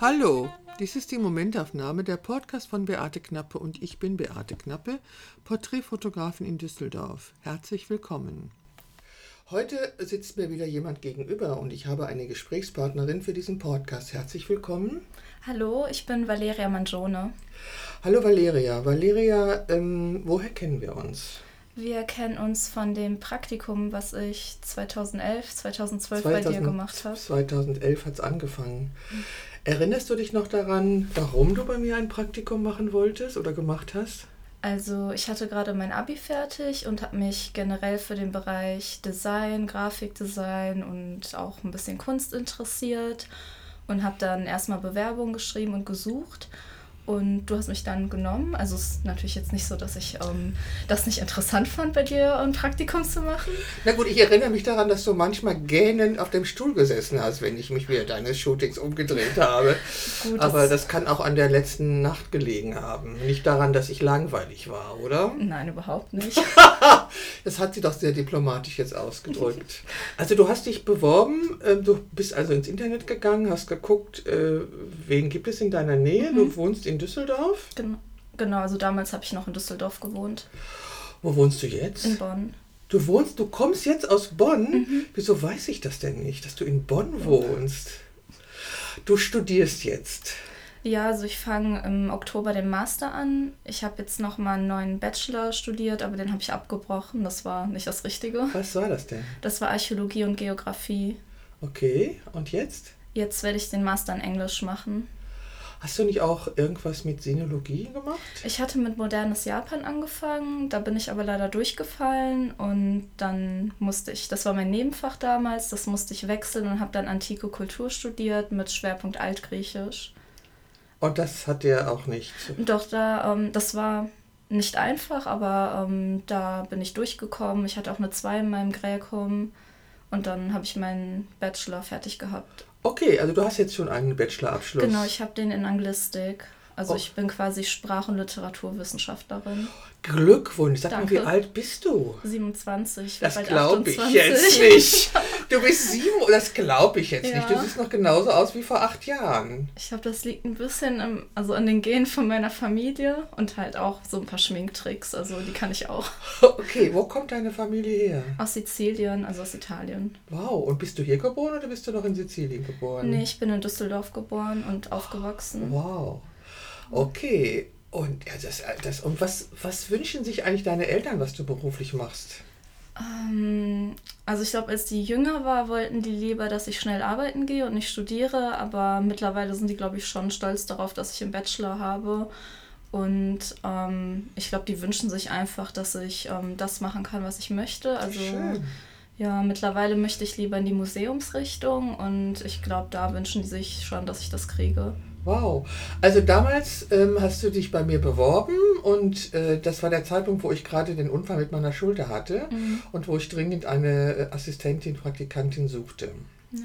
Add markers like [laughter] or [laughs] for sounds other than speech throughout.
Hallo, dies ist die Momentaufnahme der Podcast von Beate Knappe und ich bin Beate Knappe, Porträtfotografin in Düsseldorf. Herzlich willkommen. Heute sitzt mir wieder jemand gegenüber und ich habe eine Gesprächspartnerin für diesen Podcast. Herzlich willkommen. Hallo, ich bin Valeria Mangione. Hallo Valeria. Valeria, ähm, woher kennen wir uns? Wir kennen uns von dem Praktikum, was ich 2011, 2012 2000, bei dir gemacht habe. 2011 hat es angefangen. Mhm. Erinnerst du dich noch daran, warum du bei mir ein Praktikum machen wolltest oder gemacht hast? Also ich hatte gerade mein ABI fertig und habe mich generell für den Bereich Design, Grafikdesign und auch ein bisschen Kunst interessiert und habe dann erstmal Bewerbungen geschrieben und gesucht und du hast mich dann genommen. Also es ist natürlich jetzt nicht so, dass ich ähm, das nicht interessant fand, bei dir ein Praktikum zu machen. Na gut, ich erinnere mich daran, dass du manchmal gähnend auf dem Stuhl gesessen hast, wenn ich mich während deines Shootings umgedreht habe. gut, Aber das, das kann auch an der letzten Nacht gelegen haben. Nicht daran, dass ich langweilig war, oder? Nein, überhaupt nicht. [laughs] das hat sie doch sehr diplomatisch jetzt ausgedrückt. [laughs] Also du hast dich beworben, ähm, du bist also ins Internet gegangen, hast geguckt, äh, wen gibt es in deiner Nähe. Mhm. Du wohnst in Düsseldorf? Genau, genau also damals habe ich noch in Düsseldorf gewohnt. Wo wohnst du jetzt? In Bonn. Du wohnst, du kommst jetzt aus Bonn? Mhm. Wieso weiß ich das denn nicht, dass du in Bonn wohnst? Du studierst jetzt. Ja, also ich fange im Oktober den Master an. Ich habe jetzt noch mal einen neuen Bachelor studiert, aber den habe ich abgebrochen. Das war nicht das Richtige. Was war das denn? Das war Archäologie und Geografie. Okay, und jetzt? Jetzt werde ich den Master in Englisch machen. Hast du nicht auch irgendwas mit Sinologie gemacht? Ich hatte mit modernes Japan angefangen, da bin ich aber leider durchgefallen und dann musste ich, das war mein Nebenfach damals, das musste ich wechseln und habe dann antike Kultur studiert mit Schwerpunkt Altgriechisch. Und das hat dir auch nicht? Doch, da, ähm, das war nicht einfach, aber ähm, da bin ich durchgekommen. Ich hatte auch eine 2 in meinem Gräkum und dann habe ich meinen Bachelor fertig gehabt. Okay, also du hast jetzt schon einen Bachelorabschluss. Genau, ich habe den in Anglistik. Also oh. ich bin quasi Sprach- und Literaturwissenschaftlerin. Glückwunsch. Sag Danke. mal, wie alt bist du? 27. Das glaube ich jetzt nicht. [laughs] Du bist sieben, das glaube ich jetzt ja. nicht. Du siehst noch genauso aus wie vor acht Jahren. Ich glaube, das liegt ein bisschen im, also an den Genen von meiner Familie und halt auch so ein paar Schminktricks. Also die kann ich auch. [laughs] Okay, wo kommt deine Familie her? Aus Sizilien, also aus Italien. Wow, und bist du hier geboren oder bist du noch in Sizilien geboren? Nee, ich bin in Düsseldorf geboren und aufgewachsen. Wow. Okay. Und, ja, das, das, und was, was wünschen sich eigentlich deine Eltern, was du beruflich machst? Ähm, also ich glaube, als die jünger war, wollten die lieber, dass ich schnell arbeiten gehe und nicht studiere. Aber mittlerweile sind die, glaube ich, schon stolz darauf, dass ich einen Bachelor habe. Und ähm, ich glaube, die wünschen sich einfach, dass ich ähm, das machen kann, was ich möchte. Also Schön. ja, mittlerweile möchte ich lieber in die Museumsrichtung und ich glaube, da wünschen die sich schon, dass ich das kriege. Wow. Also damals ähm, hast du dich bei mir beworben und äh, das war der Zeitpunkt, wo ich gerade den Unfall mit meiner Schulter hatte mhm. und wo ich dringend eine äh, Assistentin, Praktikantin suchte. Ja.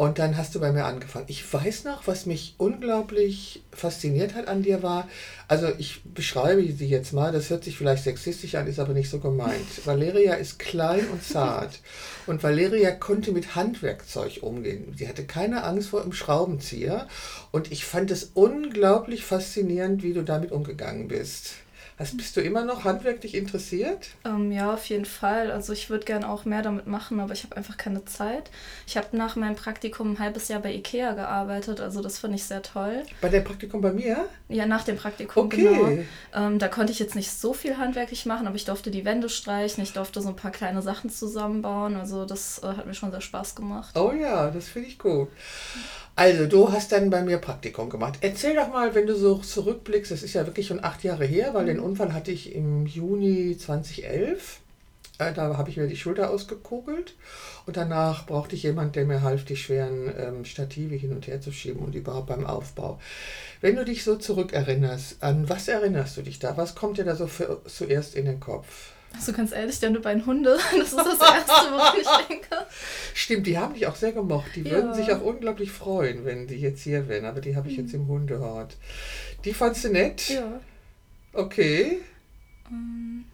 Und dann hast du bei mir angefangen. Ich weiß noch, was mich unglaublich fasziniert hat an dir war, also ich beschreibe sie jetzt mal, das hört sich vielleicht sexistisch an, ist aber nicht so gemeint. [laughs] Valeria ist klein und zart und Valeria konnte mit Handwerkzeug umgehen. Sie hatte keine Angst vor dem Schraubenzieher und ich fand es unglaublich faszinierend, wie du damit umgegangen bist. Was, bist du immer noch handwerklich interessiert? Ähm, ja, auf jeden Fall. Also ich würde gerne auch mehr damit machen, aber ich habe einfach keine Zeit. Ich habe nach meinem Praktikum ein halbes Jahr bei Ikea gearbeitet, also das finde ich sehr toll. Bei dem Praktikum bei mir? Ja, nach dem Praktikum, okay. genau. Ähm, da konnte ich jetzt nicht so viel handwerklich machen, aber ich durfte die Wände streichen, ich durfte so ein paar kleine Sachen zusammenbauen. Also das äh, hat mir schon sehr Spaß gemacht. Oh ja, das finde ich gut. Also, du hast dann bei mir Praktikum gemacht. Erzähl doch mal, wenn du so zurückblickst, das ist ja wirklich schon acht Jahre her, weil mhm. den Unfall hatte ich im Juni 2011. Äh, da habe ich mir die Schulter ausgekugelt und danach brauchte ich jemanden, der mir half, die schweren ähm, Stative hin und her zu schieben und überhaupt beim Aufbau. Wenn du dich so zurückerinnerst, an was erinnerst du dich da? Was kommt dir da so für, zuerst in den Kopf? Also ganz ehrlich, deine beiden Hunde, [laughs] das ist das Erste, woran ich denke. Stimmt, die haben dich auch sehr gemocht. Die ja. würden sich auch unglaublich freuen, wenn die jetzt hier wären. Aber die habe ich jetzt im Hundehort. Die fandst du nett? Ja. Okay. Ähm,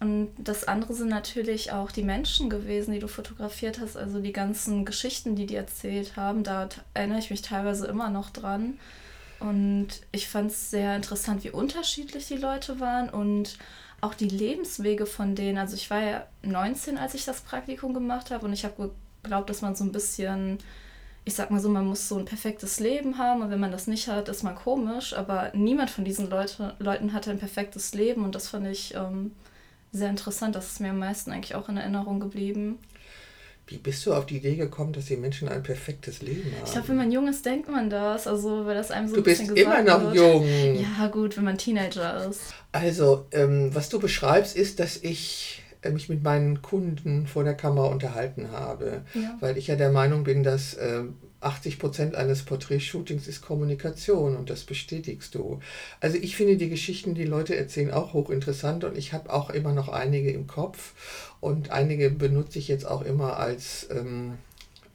Und das andere sind natürlich auch die Menschen gewesen, die du fotografiert hast, also die ganzen Geschichten, die die erzählt haben. Da erinnere ich mich teilweise immer noch dran. Und ich fand es sehr interessant, wie unterschiedlich die Leute waren und auch die Lebenswege von denen. Also ich war ja 19, als ich das Praktikum gemacht habe und ich habe geglaubt, dass man so ein bisschen, ich sag mal so, man muss so ein perfektes Leben haben und wenn man das nicht hat, ist man komisch. Aber niemand von diesen Leute, Leuten hatte ein perfektes Leben und das fand ich ähm, sehr interessant. Das ist mir am meisten eigentlich auch in Erinnerung geblieben. Wie bist du auf die Idee gekommen, dass die Menschen ein perfektes Leben haben? Ich glaube, wenn man jung ist, denkt man das. Also, weil das einem so du ein bisschen bist immer noch wird. jung. Ja, gut, wenn man Teenager ist. Also, ähm, was du beschreibst, ist, dass ich äh, mich mit meinen Kunden vor der Kamera unterhalten habe. Ja. Weil ich ja der Meinung bin, dass äh, 80 Prozent eines Porträtshootings ist Kommunikation und das bestätigst du. Also ich finde die Geschichten, die Leute erzählen, auch hochinteressant und ich habe auch immer noch einige im Kopf und einige benutze ich jetzt auch immer als, ähm,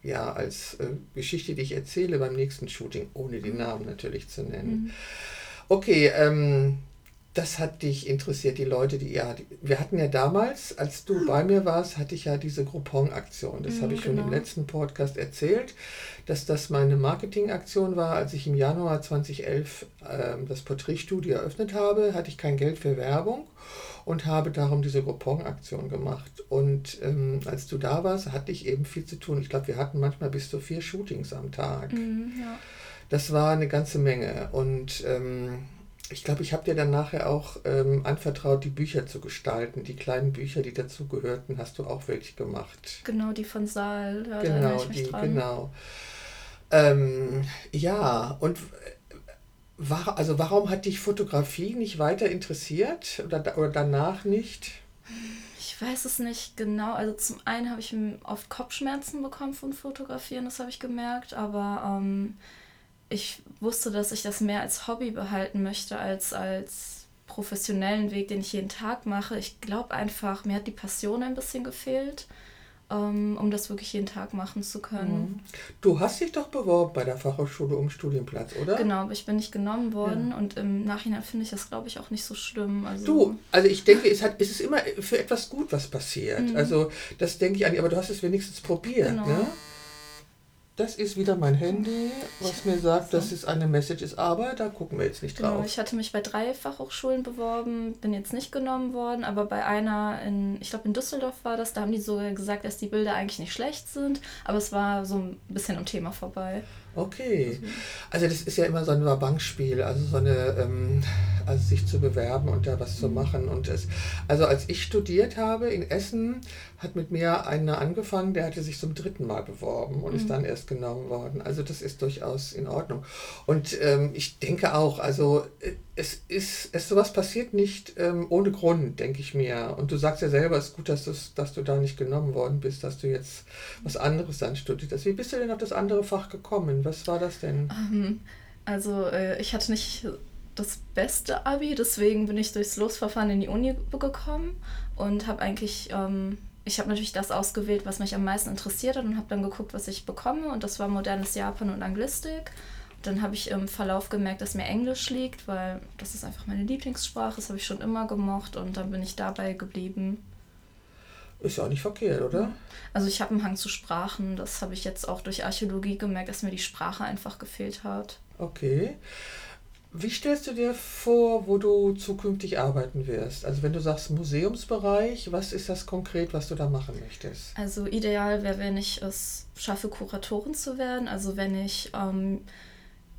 ja, als äh, Geschichte, die ich erzähle beim nächsten Shooting, ohne die. Namen natürlich zu nennen. Mhm. Okay, ähm, das hat dich interessiert, die Leute, die ja, wir hatten ja damals, als du bei mir warst, hatte ich ja diese Groupon-Aktion. Das mhm, habe ich genau. schon im genau. letzten Podcast erzählt, dass das meine Marketing-Aktion war. Als ich im Januar 2011 äh, das Porträtstudio eröffnet habe, hatte ich kein Geld für Werbung und habe darum diese Groupon-Aktion gemacht. Und ähm, als du da warst, hatte ich eben viel zu tun. Ich glaube, wir hatten manchmal bis zu vier Shootings am Tag. Mhm, ja. Das war eine ganze Menge. Und ähm, ich glaube, ich habe dir dann nachher auch ähm, anvertraut, die Bücher zu gestalten. Die kleinen Bücher, die dazugehörten, hast du auch wirklich gemacht. Genau, die von Saal. Ja, genau, die, dran. genau. Ähm, ja, und war, also warum hat dich Fotografie nicht weiter interessiert oder, oder danach nicht? Ich weiß es nicht genau. Also zum einen habe ich oft Kopfschmerzen bekommen von Fotografieren, das habe ich gemerkt, aber ähm, ich wusste, dass ich das mehr als Hobby behalten möchte als als professionellen Weg, den ich jeden Tag mache. Ich glaube einfach, mir hat die Passion ein bisschen gefehlt, ähm, um das wirklich jeden Tag machen zu können. Mhm. Du hast dich doch beworben bei der Fachhochschule um Studienplatz, oder? Genau, aber ich bin nicht genommen worden ja. und im Nachhinein finde ich das, glaube ich, auch nicht so schlimm. Also du, also ich denke, es, hat, es ist immer für etwas gut, was passiert. Mhm. Also das denke ich an, aber du hast es wenigstens probiert. Genau. Ne? Das ist wieder mein Handy, was mir sagt, dass es eine Message ist, aber da gucken wir jetzt nicht genau, drauf. Genau, ich hatte mich bei drei Fachhochschulen beworben, bin jetzt nicht genommen worden, aber bei einer in, ich glaube in Düsseldorf war das, da haben die sogar gesagt, dass die Bilder eigentlich nicht schlecht sind, aber es war so ein bisschen am Thema vorbei. Okay. Also das ist ja immer so ein Bankspiel, also so eine, ähm, also sich zu bewerben und da was zu mhm. machen. Und es, also als ich studiert habe in Essen, hat mit mir einer angefangen, der hatte sich zum dritten Mal beworben und mhm. ist dann erst genommen worden. Also das ist durchaus in Ordnung. Und ähm, ich denke auch, also äh, es ist, es sowas passiert nicht ähm, ohne Grund, denke ich mir. Und du sagst ja selber, es ist gut, dass, dass du da nicht genommen worden bist, dass du jetzt was anderes dann studiert hast. Wie bist du denn auf das andere Fach gekommen? Was war das denn? Ähm, also äh, ich hatte nicht das beste Abi, deswegen bin ich durchs Losverfahren in die Uni gekommen und habe eigentlich ähm, ich habe natürlich das ausgewählt, was mich am meisten interessiert hat und habe dann geguckt, was ich bekomme. Und das war modernes Japan und Anglistik. Dann habe ich im Verlauf gemerkt, dass mir Englisch liegt, weil das ist einfach meine Lieblingssprache. Das habe ich schon immer gemocht und dann bin ich dabei geblieben. Ist ja auch nicht verkehrt, oder? Also ich habe einen Hang zu Sprachen. Das habe ich jetzt auch durch Archäologie gemerkt, dass mir die Sprache einfach gefehlt hat. Okay. Wie stellst du dir vor, wo du zukünftig arbeiten wirst? Also wenn du sagst Museumsbereich, was ist das konkret, was du da machen möchtest? Also ideal wäre, wenn ich es schaffe, Kuratorin zu werden. Also wenn ich ähm,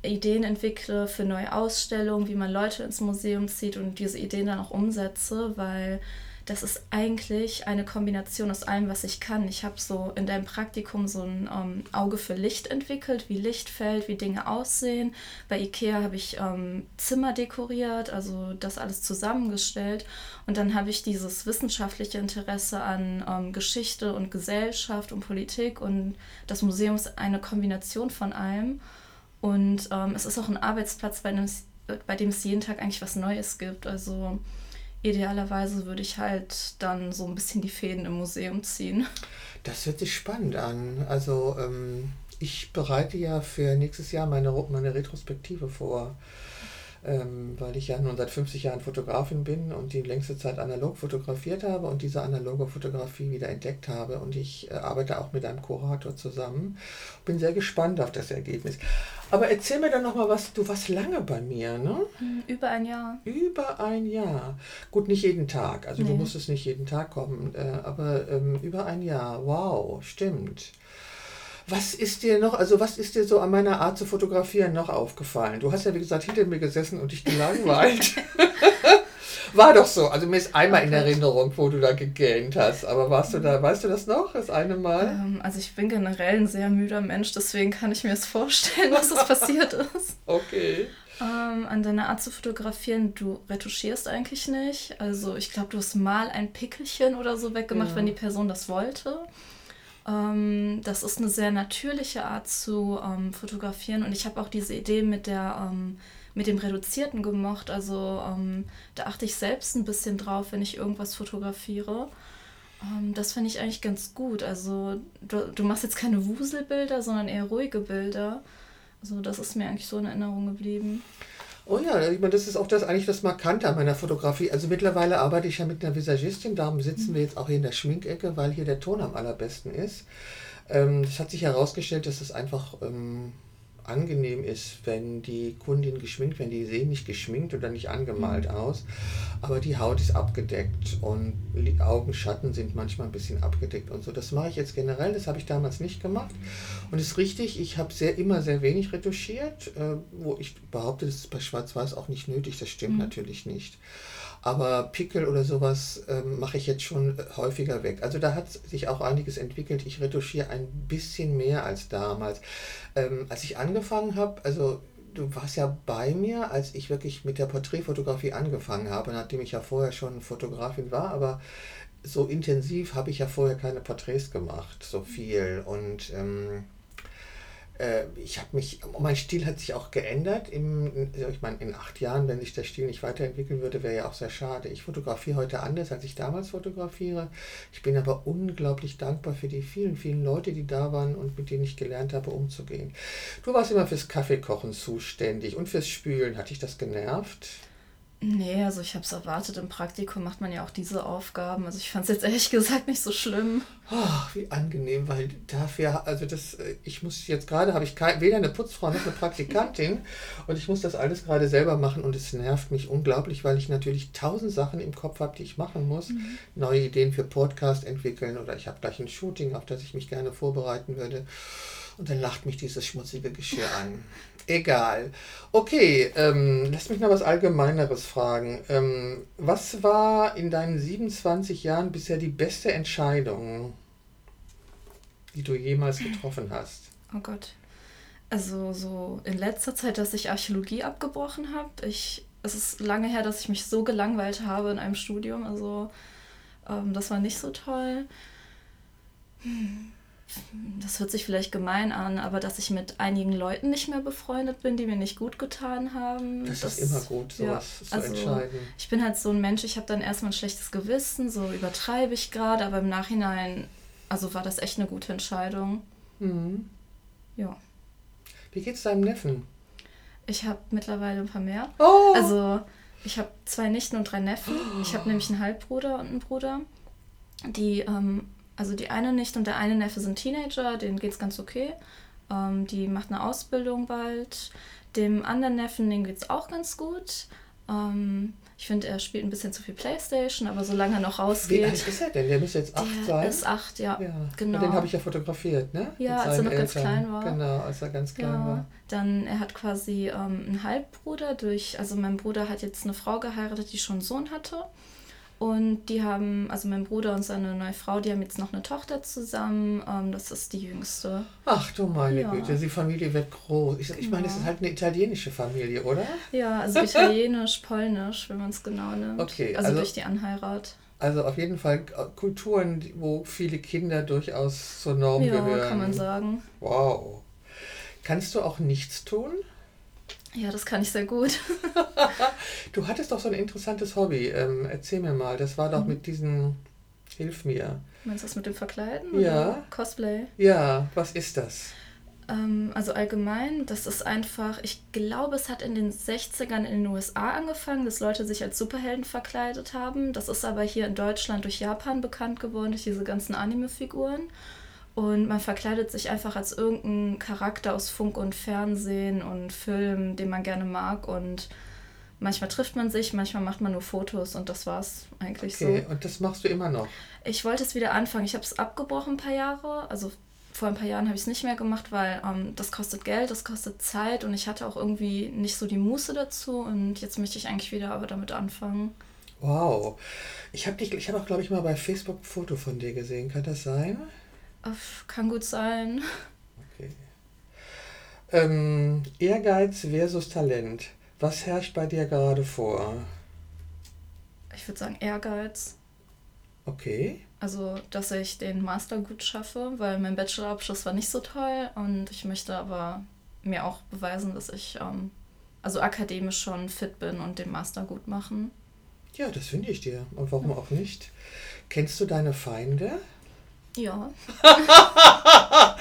Ideen entwickle für neue Ausstellungen, wie man Leute ins Museum zieht und diese Ideen dann auch umsetze, weil das ist eigentlich eine Kombination aus allem, was ich kann. Ich habe so in deinem Praktikum so ein ähm, Auge für Licht entwickelt, wie Licht fällt, wie Dinge aussehen. Bei Ikea habe ich ähm, Zimmer dekoriert, also das alles zusammengestellt. Und dann habe ich dieses wissenschaftliche Interesse an ähm, Geschichte und Gesellschaft und Politik und das Museum ist eine Kombination von allem. Und ähm, es ist auch ein Arbeitsplatz, bei dem, es, bei dem es jeden Tag eigentlich was Neues gibt. Also idealerweise würde ich halt dann so ein bisschen die Fäden im Museum ziehen. Das hört sich spannend an. Also ähm, ich bereite ja für nächstes Jahr meine, meine Retrospektive vor. Ähm, weil ich ja nun seit 50 Jahren Fotografin bin und die längste Zeit analog fotografiert habe und diese analoge Fotografie wieder entdeckt habe. Und ich äh, arbeite auch mit einem Kurator zusammen. Bin sehr gespannt auf das Ergebnis. Aber erzähl mir dann nochmal was, du warst lange bei mir, ne? Hm, über ein Jahr. Über ein Jahr. Gut, nicht jeden Tag. Also nee. du musstest nicht jeden Tag kommen, äh, aber ähm, über ein Jahr. Wow, stimmt. Was ist dir noch, also was ist dir so an meiner Art zu fotografieren noch aufgefallen? Du hast ja, wie gesagt, hinter mir gesessen und dich gelangweilt. [laughs] War doch so. Also mir ist einmal okay. in Erinnerung, wo du da gegähnt hast. Aber warst du da, weißt du das noch, das eine Mal? Ähm, also ich bin generell ein sehr müder Mensch, deswegen kann ich mir es vorstellen, was das passiert [laughs] ist. Okay. Ähm, an deiner Art zu fotografieren, du retuschierst eigentlich nicht. Also ich glaube, du hast mal ein Pickelchen oder so weggemacht, ja. wenn die Person das wollte. Ähm, das ist eine sehr natürliche Art zu ähm, fotografieren und ich habe auch diese Idee mit der ähm, mit dem Reduzierten gemocht. Also ähm, da achte ich selbst ein bisschen drauf, wenn ich irgendwas fotografiere. Ähm, das finde ich eigentlich ganz gut. Also du, du machst jetzt keine Wuselbilder, sondern eher ruhige Bilder. Also das ist mir eigentlich so in Erinnerung geblieben. Oh ja, ich meine, das ist auch das eigentlich das Markante an meiner Fotografie. Also mittlerweile arbeite ich ja mit einer Visagistin, darum sitzen wir jetzt auch hier in der Schminkecke, weil hier der Ton am allerbesten ist. Ähm, es hat sich herausgestellt, dass es einfach ähm, angenehm ist, wenn die Kundin geschminkt, wenn die sehen nicht geschminkt oder nicht angemalt mhm. aus, aber die Haut ist abgedeckt und die Augenschatten sind manchmal ein bisschen abgedeckt und so. Das mache ich jetzt generell, das habe ich damals nicht gemacht und es ist richtig, ich habe sehr immer sehr wenig retuschiert, äh, wo ich behaupte, das ist bei Schwarz-Weiß auch nicht nötig, das stimmt mhm. natürlich nicht. Aber Pickel oder sowas ähm, mache ich jetzt schon häufiger weg. Also da hat sich auch einiges entwickelt. Ich retuschiere ein bisschen mehr als damals. Ähm, als ich angefangen habe, also du warst ja bei mir, als ich wirklich mit der Porträtfotografie angefangen habe, nachdem ich ja vorher schon Fotografin war, aber so intensiv habe ich ja vorher keine Porträts gemacht, so viel. Und ähm, äh, ich habe mich, mein Stil hat sich auch geändert. Im, ich meine, in acht Jahren, wenn sich der Stil nicht weiterentwickeln würde, wäre ja auch sehr schade. Ich fotografiere heute anders, als ich damals fotografiere. Ich bin aber unglaublich dankbar für die vielen, vielen Leute, die da waren und mit denen ich gelernt habe, umzugehen. Du warst immer fürs Kaffeekochen zuständig und fürs Spülen. Hat dich das genervt? Nee, also ich habe es erwartet. Im Praktikum macht man ja auch diese Aufgaben. Also ich fand es jetzt ehrlich [laughs] gesagt nicht so schlimm. Ach, wie angenehm, weil dafür, also das, äh, ich muss jetzt gerade, habe ich kein, weder eine Putzfrau noch eine Praktikantin [laughs] und ich muss das alles gerade selber machen und es nervt mich unglaublich, weil ich natürlich tausend Sachen im Kopf habe, die ich machen muss. Mhm. Neue Ideen für Podcast entwickeln oder ich habe gleich ein Shooting, auf das ich mich gerne vorbereiten würde. Und dann lacht mich dieses schmutzige Geschirr an. Egal. Okay, ähm, lass mich noch was Allgemeineres fragen. Ähm, was war in deinen 27 Jahren bisher die beste Entscheidung, die du jemals getroffen hast? Oh Gott. Also so in letzter Zeit, dass ich Archäologie abgebrochen habe. Es ist lange her, dass ich mich so gelangweilt habe in einem Studium. Also ähm, das war nicht so toll. Hm das hört sich vielleicht gemein an, aber dass ich mit einigen Leuten nicht mehr befreundet bin, die mir nicht gut getan haben. Das, das ist immer gut, sowas ja, zu also, entscheiden. Ich bin halt so ein Mensch, ich habe dann erstmal ein schlechtes Gewissen, so übertreibe ich gerade, aber im Nachhinein, also war das echt eine gute Entscheidung. Mhm. Ja. Wie geht's deinem Neffen? Ich habe mittlerweile ein paar mehr. Oh. Also ich habe zwei Nichten und drei Neffen. Ich habe [gasps] nämlich einen Halbbruder und einen Bruder. Die ähm, also die eine Nichte und der eine Neffe sind Teenager, denen geht es ganz okay. Ähm, die macht eine Ausbildung bald. Dem anderen Neffen, dem geht es auch ganz gut. Ähm, ich finde, er spielt ein bisschen zu viel Playstation, aber solange er noch rausgeht. Wie alt ist er denn? Der müsste jetzt acht sein. Er ist acht, ja. ja. Genau. den habe ich ja fotografiert, ne? Ja, als er noch Eltern. ganz klein war. Genau, als er ganz klein ja. war. Dann, er hat quasi ähm, einen Halbbruder durch, also mein Bruder hat jetzt eine Frau geheiratet, die schon einen Sohn hatte. Und die haben, also mein Bruder und seine neue Frau, die haben jetzt noch eine Tochter zusammen. Ähm, das ist die jüngste. Ach du meine ja. Güte, die Familie wird groß. Ich, ich meine, es ist halt eine italienische Familie, oder? Ja, also italienisch, polnisch, wenn man es genau nimmt. Okay. Also, also durch die Anheirat. Also auf jeden Fall Kulturen, wo viele Kinder durchaus zur Norm ja, gehören. Ja, kann man sagen. Wow. Kannst du auch nichts tun? Ja, das kann ich sehr gut. [laughs] du hattest doch so ein interessantes Hobby. Ähm, erzähl mir mal, das war doch mhm. mit diesen. Hilf mir. Meinst du das mit dem Verkleiden? Ja. Cosplay? Ja, was ist das? Ähm, also allgemein, das ist einfach, ich glaube, es hat in den 60ern in den USA angefangen, dass Leute sich als Superhelden verkleidet haben. Das ist aber hier in Deutschland durch Japan bekannt geworden, durch diese ganzen Anime-Figuren. Und man verkleidet sich einfach als irgendein Charakter aus Funk und Fernsehen und Film, den man gerne mag. Und manchmal trifft man sich, manchmal macht man nur Fotos und das war's eigentlich okay. so. Okay, und das machst du immer noch? Ich wollte es wieder anfangen. Ich habe es abgebrochen ein paar Jahre. Also vor ein paar Jahren habe ich es nicht mehr gemacht, weil ähm, das kostet Geld, das kostet Zeit und ich hatte auch irgendwie nicht so die Muße dazu. Und jetzt möchte ich eigentlich wieder aber damit anfangen. Wow. Ich habe ich habe auch, glaube ich, mal bei Facebook ein Foto von dir gesehen. Kann das sein? Kann gut sein. Okay. Ähm, Ehrgeiz versus Talent. Was herrscht bei dir gerade vor? Ich würde sagen Ehrgeiz. Okay. Also, dass ich den Master gut schaffe, weil mein Bachelorabschluss war nicht so toll und ich möchte aber mir auch beweisen, dass ich ähm, also akademisch schon fit bin und den Master gut machen. Ja, das finde ich dir. Und warum ja. auch nicht? Kennst du deine Feinde? Ja. [laughs]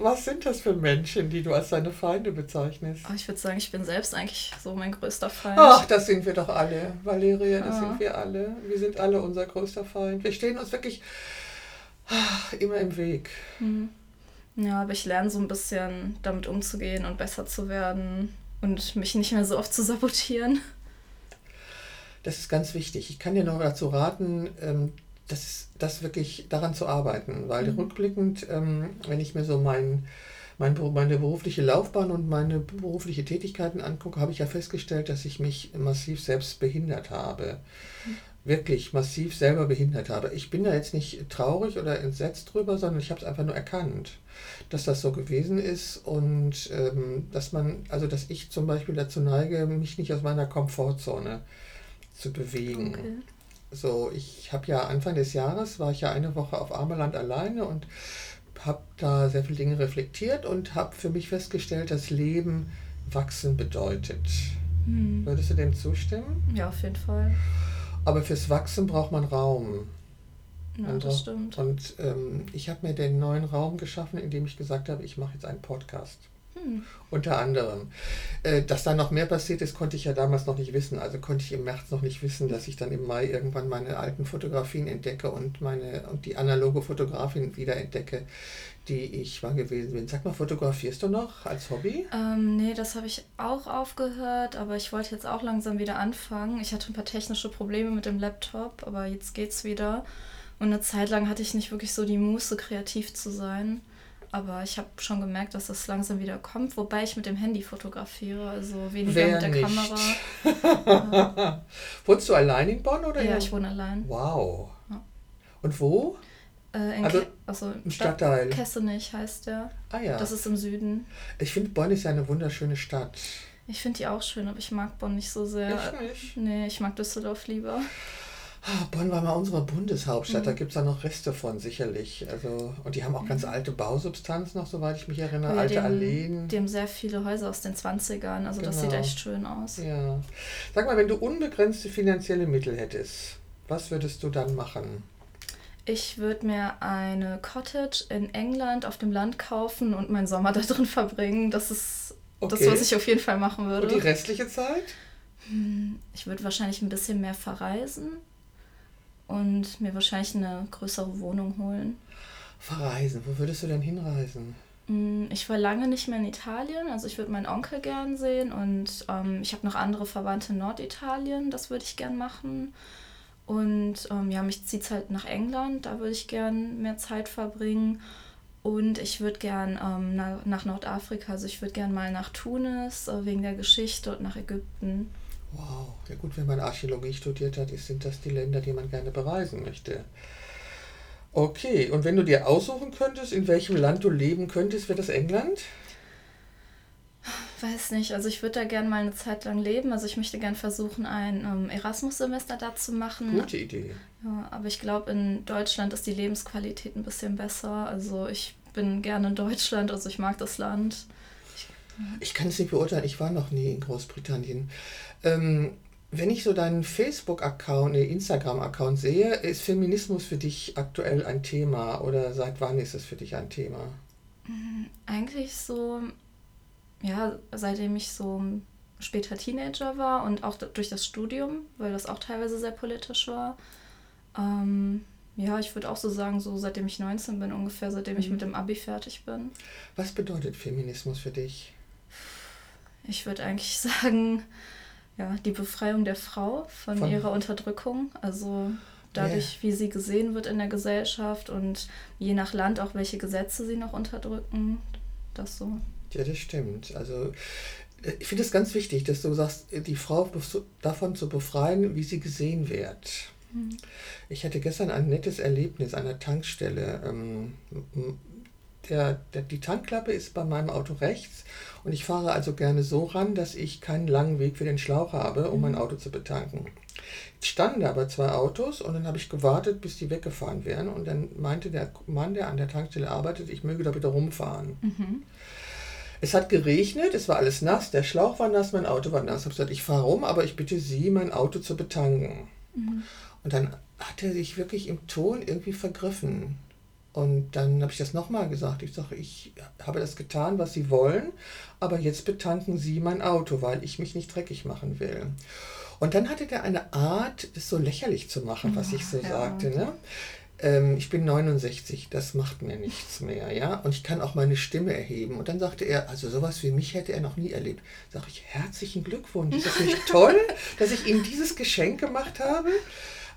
Was sind das für Menschen, die du als deine Feinde bezeichnest? Oh, ich würde sagen, ich bin selbst eigentlich so mein größter Feind. Ach, das sind wir doch alle, Valeria, das ja. sind wir alle. Wir sind alle unser größter Feind. Wir stehen uns wirklich immer im Weg. Mhm. Ja, aber ich lerne so ein bisschen damit umzugehen und besser zu werden und mich nicht mehr so oft zu sabotieren. Das ist ganz wichtig. Ich kann dir noch dazu raten, ähm, das ist das wirklich daran zu arbeiten, weil mhm. rückblickend, ähm, wenn ich mir so mein, mein, meine berufliche Laufbahn und meine berufliche Tätigkeiten angucke, habe ich ja festgestellt, dass ich mich massiv selbst behindert habe. Mhm. Wirklich massiv selber behindert habe. Ich bin da jetzt nicht traurig oder entsetzt drüber, sondern ich habe es einfach nur erkannt, dass das so gewesen ist und ähm, dass man, also dass ich zum Beispiel dazu neige, mich nicht aus meiner Komfortzone zu bewegen. Okay. So, ich habe ja Anfang des Jahres, war ich ja eine Woche auf Armeland alleine und habe da sehr viele Dinge reflektiert und habe für mich festgestellt, dass Leben wachsen bedeutet. Hm. Würdest du dem zustimmen? Ja, auf jeden Fall. Aber fürs Wachsen braucht man Raum. Ja, und, das stimmt. Und ähm, ich habe mir den neuen Raum geschaffen, indem ich gesagt habe, ich mache jetzt einen Podcast. Hm. Unter anderem. Äh, dass da noch mehr passiert ist, konnte ich ja damals noch nicht wissen. Also konnte ich im März noch nicht wissen, dass ich dann im Mai irgendwann meine alten Fotografien entdecke und meine und die analoge Fotografin wieder entdecke, die ich mal gewesen bin. Sag mal, fotografierst du noch als Hobby? Ähm, nee, das habe ich auch aufgehört, aber ich wollte jetzt auch langsam wieder anfangen. Ich hatte ein paar technische Probleme mit dem Laptop, aber jetzt geht's wieder. Und eine Zeit lang hatte ich nicht wirklich so die Muße, kreativ zu sein. Aber ich habe schon gemerkt, dass das langsam wieder kommt, wobei ich mit dem Handy fotografiere, also weniger Wer mit der nicht? Kamera. ja. [laughs] Wohnst du allein in Bonn oder? Ja, ich wohne allein. Wow. Ja. Und wo? Äh, also, Ke also im Stadtteil. Kessenich heißt der. Ah ja. Das ist im Süden. Ich finde Bonn ist eine wunderschöne Stadt. Ich finde die auch schön, aber ich mag Bonn nicht so sehr. Ich nicht. Nee, ich mag Düsseldorf lieber. Ah, Bonn war mal unsere Bundeshauptstadt, mhm. da gibt es ja noch Reste von, sicherlich. Also, und die haben auch ganz mhm. alte Bausubstanz noch, soweit ich mich erinnere, ja, alte die Alleen. Die haben sehr viele Häuser aus den 20ern, also genau. das sieht genau. echt schön aus. Ja. Sag mal, wenn du unbegrenzte finanzielle Mittel hättest, was würdest du dann machen? Ich würde mir eine Cottage in England auf dem Land kaufen und meinen Sommer da drin verbringen. Das ist okay. das, was ich auf jeden Fall machen würde. Und die restliche Zeit? Hm, ich würde wahrscheinlich ein bisschen mehr verreisen und mir wahrscheinlich eine größere Wohnung holen. Verreisen? Wo würdest du denn hinreisen? Mm, ich war lange nicht mehr in Italien, also ich würde meinen Onkel gern sehen und ähm, ich habe noch andere Verwandte in Norditalien, das würde ich gern machen. Und ähm, ja, mich zieht es halt nach England, da würde ich gern mehr Zeit verbringen. Und ich würde gern ähm, nach, nach Nordafrika, also ich würde gern mal nach Tunis äh, wegen der Geschichte und nach Ägypten. Wow, ja gut, wenn man Archäologie studiert hat, sind das die Länder, die man gerne bereisen möchte. Okay, und wenn du dir aussuchen könntest, in welchem Land du leben könntest, wäre das England? Weiß nicht, also ich würde da gerne mal eine Zeit lang leben. Also ich möchte gerne versuchen, ein ähm, Erasmus-Semester da zu machen. Gute Idee. Ja, aber ich glaube, in Deutschland ist die Lebensqualität ein bisschen besser. Also ich bin gerne in Deutschland, also ich mag das Land. Ich, kann es nicht beurteilen, ich war noch nie in Großbritannien. Ähm, wenn ich so deinen Facebook-Account, nee, Instagram-Account sehe, ist Feminismus für dich aktuell ein Thema oder seit wann ist es für dich ein Thema? Mm, eigentlich so, ja, seitdem ich so später Teenager war und auch durch das Studium, weil das auch teilweise sehr politisch war. Ähm, ja, ich würde auch so sagen, so seitdem ich 19 bin, ungefähr seitdem mhm. ich mit dem Abi fertig bin. Was bedeutet Feminismus für dich? Ich würde eigentlich [laughs] sagen, ja, die Befreiung der Frau von, von ihrer Unterdrückung. Also dadurch, yeah. wie sie gesehen wird in der Gesellschaft und je nach Land auch welche Gesetze sie noch unterdrücken. Das so. Ja, das stimmt. Also äh, ich finde es ganz wichtig, dass du sagst, die Frau davon zu befreien, wie sie gesehen wird. Mhm. Ich hatte gestern ein nettes Erlebnis an der Tankstelle. Der, der, die Tankklappe ist bei meinem Auto rechts und ich fahre also gerne so ran, dass ich keinen langen Weg für den Schlauch habe, um mein mhm. Auto zu betanken. Jetzt standen da aber zwei Autos und dann habe ich gewartet, bis die weggefahren wären und dann meinte der Mann, der an der Tankstelle arbeitet, ich möge da bitte rumfahren. Mhm. Es hat geregnet, es war alles nass, der Schlauch war nass, mein Auto war nass. Ich habe gesagt, ich fahre rum, aber ich bitte Sie, mein Auto zu betanken. Mhm. Und dann hat er sich wirklich im Ton irgendwie vergriffen. Und dann habe ich das nochmal gesagt. Ich sage, ich habe das getan, was Sie wollen, aber jetzt betanken Sie mein Auto, weil ich mich nicht dreckig machen will. Und dann hatte der eine Art, das so lächerlich zu machen, was ich so ja, sagte. Ne? Ähm, ich bin 69, das macht mir nichts mehr, ja. Und ich kann auch meine Stimme erheben. Und dann sagte er, also sowas wie mich hätte er noch nie erlebt. Sag ich, herzlichen Glückwunsch. Ist das nicht [laughs] toll, dass ich ihm dieses Geschenk gemacht habe?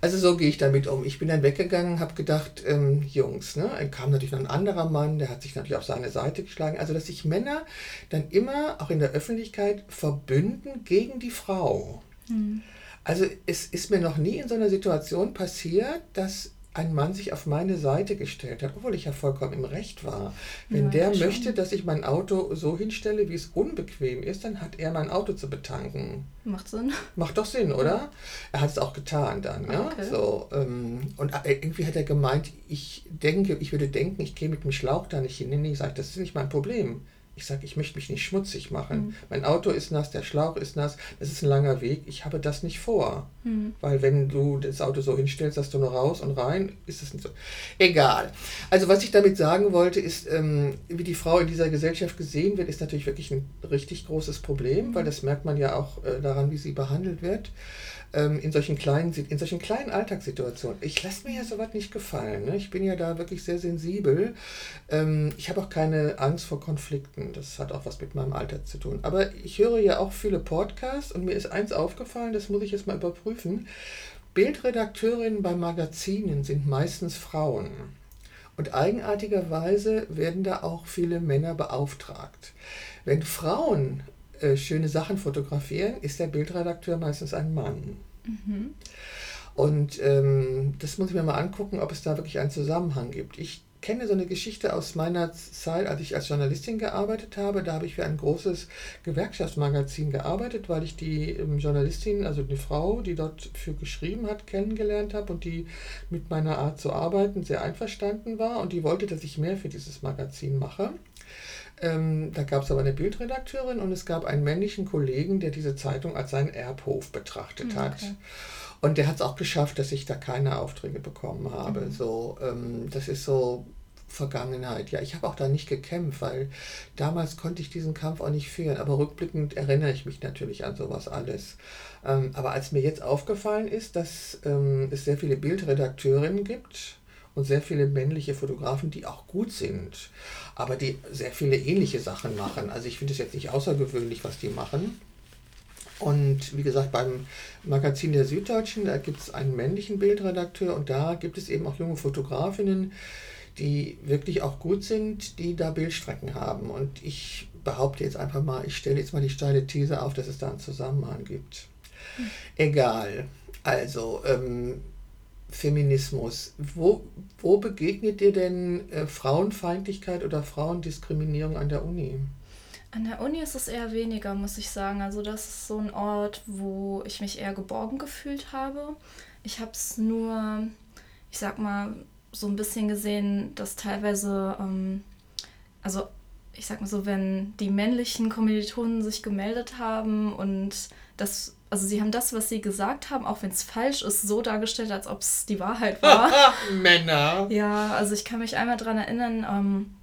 Also so gehe ich damit um. Ich bin dann weggegangen, habe gedacht, ähm, Jungs, ne? Dann kam natürlich noch ein anderer Mann, der hat sich natürlich auf seine Seite geschlagen. Also dass sich Männer dann immer auch in der Öffentlichkeit verbünden gegen die Frau. Mhm. Also es ist mir noch nie in so einer Situation passiert, dass ein Mann sich auf meine Seite gestellt hat, obwohl ich ja vollkommen im Recht war. Wenn ja, der möchte, schon. dass ich mein Auto so hinstelle, wie es unbequem ist, dann hat er mein Auto zu betanken. Macht Sinn. Macht doch Sinn, oder? Ja. Er hat es auch getan dann. Ja? Okay. So, ähm, und äh, irgendwie hat er gemeint, ich denke, ich würde denken, ich gehe mit dem Schlauch da nicht hin. Nee, ich sage, das ist nicht mein Problem. Ich sage, ich möchte mich nicht schmutzig machen. Mhm. Mein Auto ist nass, der Schlauch ist nass, das ist ein langer Weg. Ich habe das nicht vor. Mhm. Weil wenn du das Auto so hinstellst, dass du nur raus und rein, ist es nicht so. Egal. Also was ich damit sagen wollte, ist, ähm, wie die Frau in dieser Gesellschaft gesehen wird, ist natürlich wirklich ein richtig großes Problem, mhm. weil das merkt man ja auch äh, daran, wie sie behandelt wird ähm, in, solchen kleinen, in solchen kleinen Alltagssituationen. Ich lasse mir ja sowas nicht gefallen. Ne? Ich bin ja da wirklich sehr sensibel. Ähm, ich habe auch keine Angst vor Konflikten. Das hat auch was mit meinem Alter zu tun. Aber ich höre ja auch viele Podcasts und mir ist eins aufgefallen, das muss ich jetzt mal überprüfen. Bildredakteurinnen bei Magazinen sind meistens Frauen. Und eigenartigerweise werden da auch viele Männer beauftragt. Wenn Frauen äh, schöne Sachen fotografieren, ist der Bildredakteur meistens ein Mann. Mhm. Und ähm, das muss ich mir mal angucken, ob es da wirklich einen Zusammenhang gibt. Ich kenne so eine Geschichte aus meiner Zeit, als ich als Journalistin gearbeitet habe. Da habe ich für ein großes Gewerkschaftsmagazin gearbeitet, weil ich die ähm, Journalistin, also eine Frau, die dort für geschrieben hat, kennengelernt habe und die mit meiner Art zu arbeiten sehr einverstanden war und die wollte, dass ich mehr für dieses Magazin mache. Ähm, da gab es aber eine Bildredakteurin und es gab einen männlichen Kollegen, der diese Zeitung als seinen Erbhof betrachtet hm, hat. Und der hat es auch geschafft, dass ich da keine Aufträge bekommen habe. Mhm. So, ähm, das ist so Vergangenheit. Ja, ich habe auch da nicht gekämpft, weil damals konnte ich diesen Kampf auch nicht führen. Aber rückblickend erinnere ich mich natürlich an sowas alles. Ähm, aber als mir jetzt aufgefallen ist, dass ähm, es sehr viele Bildredakteurinnen gibt, und sehr viele männliche Fotografen, die auch gut sind, aber die sehr viele ähnliche Sachen machen. Also ich finde es jetzt nicht außergewöhnlich, was die machen. Und wie gesagt, beim Magazin der Süddeutschen, da gibt es einen männlichen Bildredakteur und da gibt es eben auch junge Fotografinnen, die wirklich auch gut sind, die da Bildstrecken haben. Und ich behaupte jetzt einfach mal, ich stelle jetzt mal die steile These auf, dass es da einen Zusammenhang gibt. Hm. Egal. Also, ähm, Feminismus. Wo, wo begegnet dir denn äh, Frauenfeindlichkeit oder Frauendiskriminierung an der Uni? An der Uni ist es eher weniger, muss ich sagen. Also das ist so ein Ort, wo ich mich eher geborgen gefühlt habe. Ich habe es nur, ich sag mal, so ein bisschen gesehen, dass teilweise, ähm, also ich sag mal so, wenn die männlichen Kommilitonen sich gemeldet haben und das also sie haben das, was sie gesagt haben, auch wenn es falsch ist, so dargestellt, als ob es die Wahrheit war. [laughs] Männer. Ja, also ich kann mich einmal daran erinnern, ähm,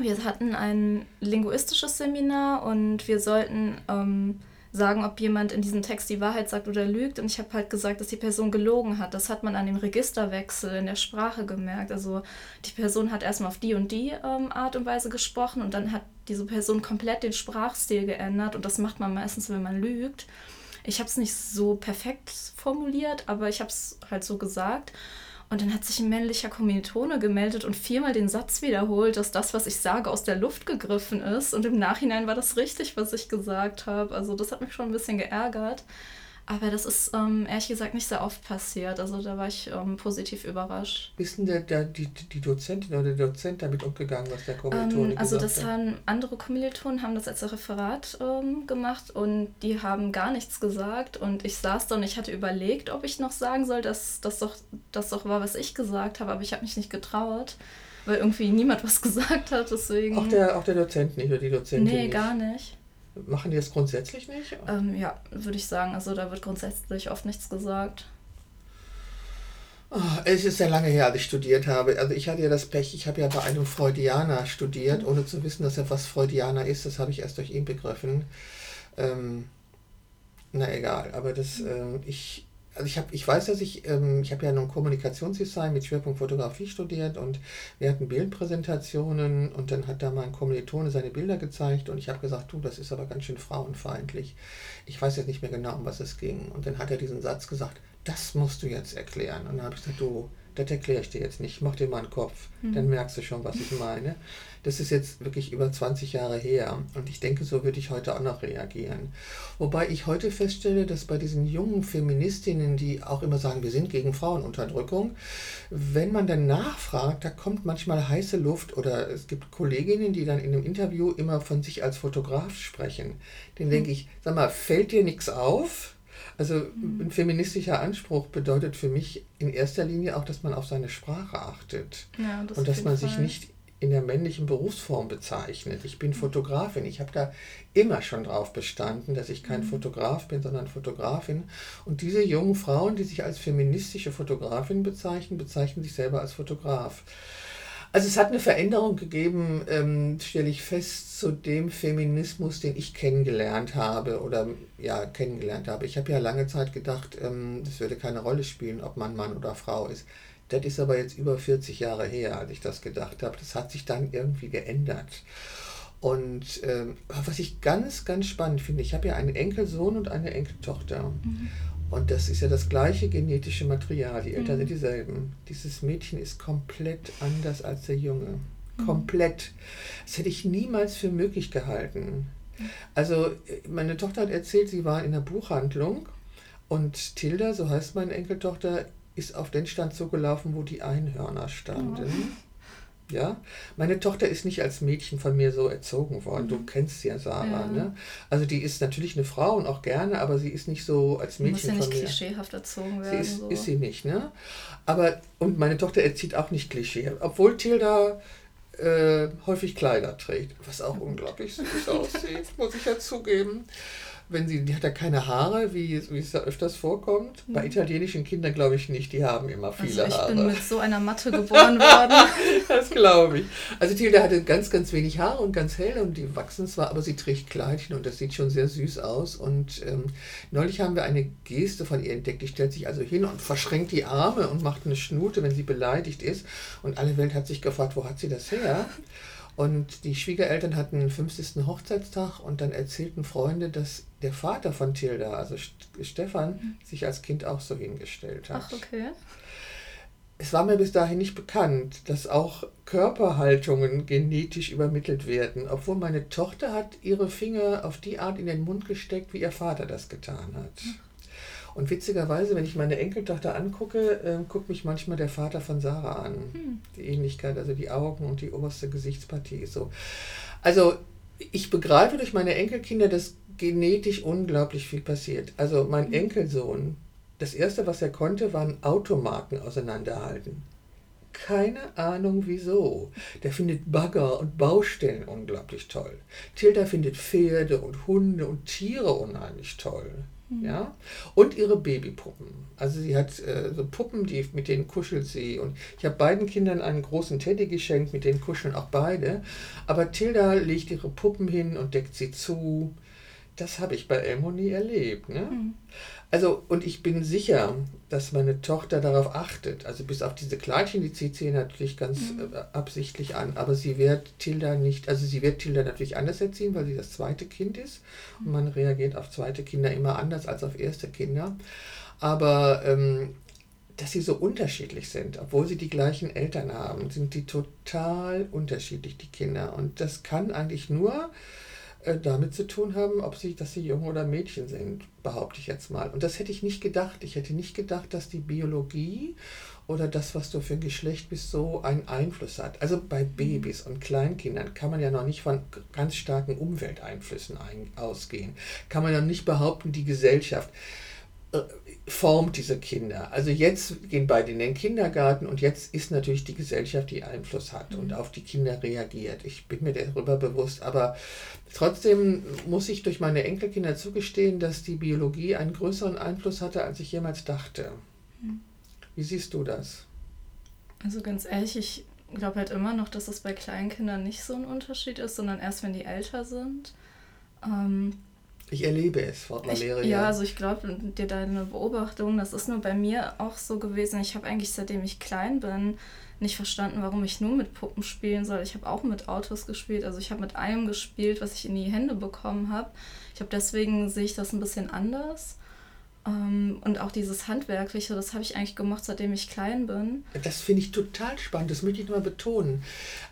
wir hatten ein linguistisches Seminar und wir sollten ähm, sagen, ob jemand in diesem Text die Wahrheit sagt oder lügt. Und ich habe halt gesagt, dass die Person gelogen hat. Das hat man an dem Registerwechsel in der Sprache gemerkt. Also die Person hat erstmal auf die und die ähm, Art und Weise gesprochen und dann hat diese Person komplett den Sprachstil geändert. Und das macht man meistens, wenn man lügt. Ich habe es nicht so perfekt formuliert, aber ich habe es halt so gesagt. Und dann hat sich ein männlicher Kommilitone gemeldet und viermal den Satz wiederholt, dass das, was ich sage, aus der Luft gegriffen ist. Und im Nachhinein war das richtig, was ich gesagt habe. Also das hat mich schon ein bisschen geärgert. Aber das ist ähm, ehrlich gesagt nicht sehr oft passiert. Also da war ich ähm, positiv überrascht. Ist denn der, der, die, die Dozentin oder der Dozent damit umgegangen, was der Kommilitone ähm, Also das hat? haben andere Kommilitonen haben das als Referat ähm, gemacht und die haben gar nichts gesagt. Und ich saß da und ich hatte überlegt, ob ich noch sagen soll, dass das doch, das doch war, was ich gesagt habe, aber ich habe mich nicht getraut. Weil irgendwie niemand was [laughs] gesagt hat, deswegen. Auch der, auch der Dozent nicht oder die Dozentin? Nee, nicht. gar nicht. Machen die das grundsätzlich nicht? Ähm, ja, würde ich sagen. Also da wird grundsätzlich oft nichts gesagt. Oh, es ist sehr lange her, als ich studiert habe. Also ich hatte ja das Pech, ich habe ja bei einem Freudianer studiert, mhm. ohne zu wissen, dass er was Freudianer ist. Das habe ich erst durch ihn begriffen. Ähm, na egal, aber das, ähm, ich, also ich, hab, ich weiß, dass ich, ähm, ich habe ja nun Kommunikationsdesign mit Schwerpunkt Fotografie studiert und wir hatten Bildpräsentationen und dann hat da mein Kommilitone seine Bilder gezeigt und ich habe gesagt, du, das ist aber ganz schön frauenfeindlich. Ich weiß jetzt nicht mehr genau, um was es ging. Und dann hat er diesen Satz gesagt, das musst du jetzt erklären. Und dann habe ich gesagt, du, das erkläre ich dir jetzt nicht, mach dir mal einen Kopf, mhm. dann merkst du schon, was ich meine. Das ist jetzt wirklich über 20 Jahre her und ich denke, so würde ich heute auch noch reagieren. Wobei ich heute feststelle, dass bei diesen jungen Feministinnen, die auch immer sagen, wir sind gegen Frauenunterdrückung, wenn man dann nachfragt, da kommt manchmal heiße Luft oder es gibt Kolleginnen, die dann in einem Interview immer von sich als Fotograf sprechen. Den denke ich, sag mal, fällt dir nichts auf? Also mhm. ein feministischer Anspruch bedeutet für mich in erster Linie auch, dass man auf seine Sprache achtet ja, das und dass man Fall. sich nicht in der männlichen Berufsform bezeichnet. Ich bin Fotografin. Ich habe da immer schon drauf bestanden, dass ich kein mhm. Fotograf bin, sondern Fotografin. Und diese jungen Frauen, die sich als feministische Fotografin bezeichnen, bezeichnen sich selber als Fotograf. Also es hat eine Veränderung gegeben, ähm, stelle ich fest, zu dem Feminismus, den ich kennengelernt habe oder ja, kennengelernt habe. Ich habe ja lange Zeit gedacht, ähm, das würde keine Rolle spielen, ob man Mann oder Frau ist. Das ist aber jetzt über 40 Jahre her, als ich das gedacht habe. Das hat sich dann irgendwie geändert. Und ähm, was ich ganz, ganz spannend finde, ich habe ja einen Enkelsohn und eine Enkeltochter. Mhm. Und das ist ja das gleiche genetische Material. Die Eltern mhm. sind dieselben. Dieses Mädchen ist komplett anders als der Junge. Mhm. Komplett. Das hätte ich niemals für möglich gehalten. Also, meine Tochter hat erzählt, sie war in der Buchhandlung und Tilda, so heißt meine Enkeltochter, ist auf den Stand so gelaufen, wo die Einhörner standen. Ja, meine Tochter ist nicht als Mädchen von mir so erzogen worden. Du mhm. kennst sie ja, Sarah. Ja. Ne? Also die ist natürlich eine Frau und auch gerne, aber sie ist nicht so als Mädchen muss ja nicht klischeehaft erzogen werden. Sie ist, so. ist sie nicht, ne? Aber und meine Tochter erzieht auch nicht Klischee, obwohl Tilda äh, häufig Kleider trägt, was auch unglaublich süß [laughs] aussieht, muss ich ja zugeben wenn sie, die hat ja keine Haare, wie, wie es da öfters vorkommt. Bei mhm. italienischen Kindern glaube ich nicht, die haben immer viele also ich Haare. Ich bin mit so einer Matte geboren worden. [laughs] das glaube ich. Also Tilda hatte ganz, ganz wenig Haare und ganz hell und die wachsen zwar, aber sie trägt Kleidchen und das sieht schon sehr süß aus. Und ähm, neulich haben wir eine Geste von ihr entdeckt, die stellt sich also hin und verschränkt die Arme und macht eine Schnute, wenn sie beleidigt ist. Und alle Welt hat sich gefragt, wo hat sie das her? Und die Schwiegereltern hatten den 50. Hochzeitstag und dann erzählten Freunde, dass der Vater von Tilda, also Stefan, mhm. sich als Kind auch so hingestellt hat. Ach, okay. Es war mir bis dahin nicht bekannt, dass auch Körperhaltungen genetisch übermittelt werden, obwohl meine Tochter hat ihre Finger auf die Art in den Mund gesteckt, wie ihr Vater das getan hat. Mhm. Und witzigerweise, wenn ich meine Enkeltochter angucke, äh, guckt mich manchmal der Vater von Sarah an. Hm. Die Ähnlichkeit, also die Augen und die oberste Gesichtspartie ist so. Also ich begreife durch meine Enkelkinder, dass genetisch unglaublich viel passiert. Also mein hm. Enkelsohn, das erste, was er konnte, waren Automarken auseinanderhalten. Keine Ahnung wieso. Der findet Bagger und Baustellen unglaublich toll. Tilda findet Pferde und Hunde und Tiere unheimlich toll. Mhm. Ja? Und ihre Babypuppen. Also sie hat äh, so Puppen, die, mit denen kuschelt sie. Und ich habe beiden Kindern einen großen Teddy geschenkt, mit denen kuscheln auch beide. Aber Tilda legt ihre Puppen hin und deckt sie zu. Das habe ich bei Elmo nie erlebt. Ne? Mhm. Also, und ich bin sicher, dass meine Tochter darauf achtet. Also bis auf diese Kleidchen, die zieht sie natürlich ganz mhm. äh, absichtlich an. Aber sie wird Tilda nicht, also sie wird Tilda natürlich anders erziehen, weil sie das zweite Kind ist. Und man reagiert auf zweite Kinder immer anders als auf erste Kinder. Aber ähm, dass sie so unterschiedlich sind, obwohl sie die gleichen Eltern haben, sind die total unterschiedlich, die Kinder. Und das kann eigentlich nur äh, damit zu tun haben, ob sie, dass sie Jungen oder Mädchen sind, behaupte ich jetzt mal. Und das hätte ich nicht gedacht. Ich hätte nicht gedacht, dass die Biologie oder das, was du für ein Geschlecht bist, so einen Einfluss hat. Also bei Babys und Kleinkindern kann man ja noch nicht von ganz starken Umwelteinflüssen ein, ausgehen. Kann man ja nicht behaupten, die Gesellschaft äh, formt diese Kinder. Also jetzt gehen beide in den Kindergarten und jetzt ist natürlich die Gesellschaft, die Einfluss hat mhm. und auf die Kinder reagiert. Ich bin mir darüber bewusst, aber trotzdem muss ich durch meine Enkelkinder zugestehen, dass die Biologie einen größeren Einfluss hatte, als ich jemals dachte. Mhm. Wie siehst du das? Also ganz ehrlich, ich glaube halt immer noch, dass es bei Kleinkindern nicht so ein Unterschied ist, sondern erst wenn die älter sind. Ähm, ich erlebe es, Frau Valeria. Ja, also ich glaube, dir deine Beobachtung, das ist nur bei mir auch so gewesen. Ich habe eigentlich, seitdem ich klein bin, nicht verstanden, warum ich nur mit Puppen spielen soll. Ich habe auch mit Autos gespielt. Also ich habe mit allem gespielt, was ich in die Hände bekommen habe. Ich habe deswegen sehe ich das ein bisschen anders. Ähm, und auch dieses Handwerkliche, das habe ich eigentlich gemacht, seitdem ich klein bin. Das finde ich total spannend, das möchte ich mal betonen.